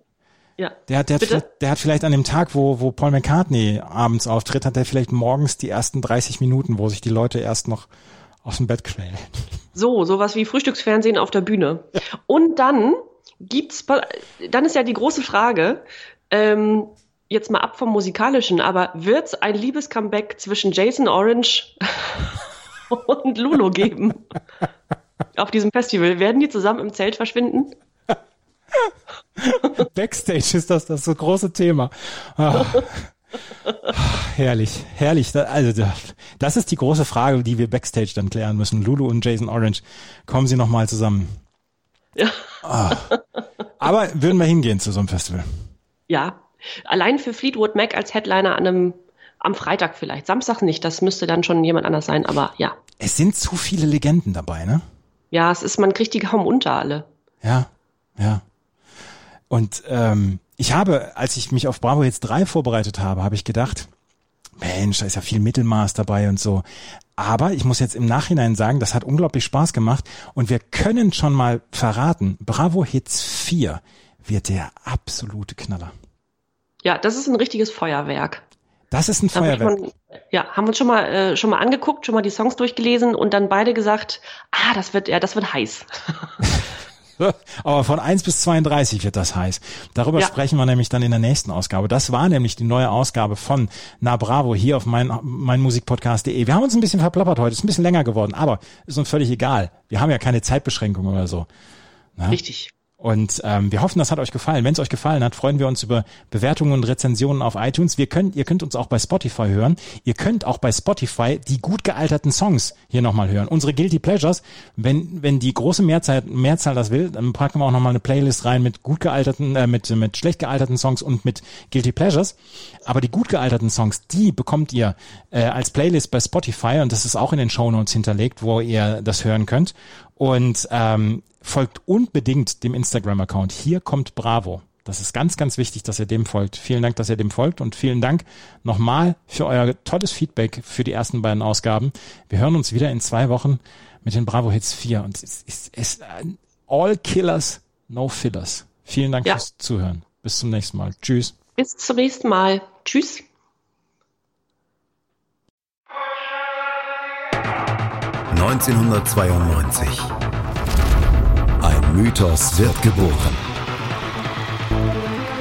ja. der hat, der, hat Bitte? der hat vielleicht an dem Tag, wo, wo Paul McCartney abends auftritt, hat er vielleicht morgens die ersten 30 Minuten, wo sich die Leute erst noch aus dem Bett quälen. So, sowas wie Frühstücksfernsehen auf der Bühne. Und dann gibt's, dann ist ja die große Frage, ähm, jetzt mal ab vom Musikalischen, aber wird's ein Liebescomeback zwischen Jason Orange und Lulu geben. Auf diesem Festival. Werden die zusammen im Zelt verschwinden? Backstage ist das das so große Thema. Ah. Herrlich, herrlich. Also da- das ist die große Frage, die wir backstage dann klären müssen. Lulu und Jason Orange, kommen sie noch mal zusammen? Ja. Ah. Aber würden wir hingehen zu so einem Festival? Ja. Allein für Fleetwood Mac als Headliner an einem, am Freitag vielleicht. Samstag nicht. Das müsste dann schon jemand anders sein. Aber ja. Es sind zu viele Legenden dabei, ne? Ja, es ist, man kriegt die kaum unter alle. Ja, ja. Und ähm, ich habe, als ich mich auf Bravo jetzt 3 vorbereitet habe, habe ich gedacht, Mensch, da ist ja viel Mittelmaß dabei und so. Aber ich muss jetzt im Nachhinein sagen, das hat unglaublich Spaß gemacht und wir können schon mal verraten, Bravo Hits 4 wird der absolute Knaller. Ja, das ist ein richtiges Feuerwerk. Das ist ein Da Feuerwerk. man, ja, haben uns schon mal äh, schon mal angeguckt, schon mal die Songs durchgelesen und dann beide gesagt, ah, das wird ja, das wird heiß. Aber von 1 bis 32 wird das heiß. Darüber Ja. sprechen wir nämlich dann in der nächsten Ausgabe. Das war nämlich die neue Ausgabe von Na Bravo hier auf mein, mein Musikpodcast.de. Wir haben uns ein bisschen verplappert heute, ist ein bisschen länger geworden, aber ist uns völlig egal. Wir haben ja keine Zeitbeschränkung oder so. Richtig. Und ähm, wir hoffen, das hat euch gefallen. Wenn es euch gefallen hat, freuen wir uns über Bewertungen und Rezensionen auf iTunes. Wir könnt, ihr könnt uns auch bei Spotify hören. Ihr könnt auch bei Spotify die gut gealterten Songs hier nochmal hören. Unsere Guilty Pleasures, wenn, wenn die große Mehrzahl, Mehrzahl das will, dann packen wir auch nochmal eine Playlist rein mit gut gealterten, äh, mit, mit schlecht gealterten Songs und mit Guilty Pleasures. Aber die gut gealterten Songs, die bekommt ihr äh, als Playlist bei Spotify und das ist auch in den Shownotes hinterlegt, wo ihr das hören könnt. Und ähm, folgt unbedingt dem Instagram-Account. Hier kommt Bravo. Das ist ganz, ganz wichtig, dass ihr dem folgt. Vielen Dank, dass ihr dem folgt und vielen Dank nochmal für euer tolles Feedback für die ersten beiden Ausgaben. Wir hören uns wieder in zwei Wochen mit den Bravo Hits 4 und es ist, es ist All Killers, No Fillers. Vielen Dank Ja. fürs Zuhören. Bis zum nächsten Mal. Tschüss. Bis zum nächsten Mal. Tschüss. – 1992. Mythos wird geboren.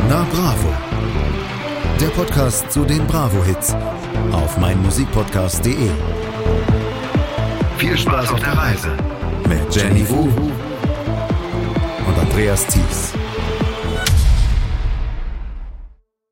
Na Bravo. Der Podcast zu den Bravo-Hits auf meinmusikpodcast.de. Viel Spaß auf der Reise mit Jenny Wu und Andreas Thies.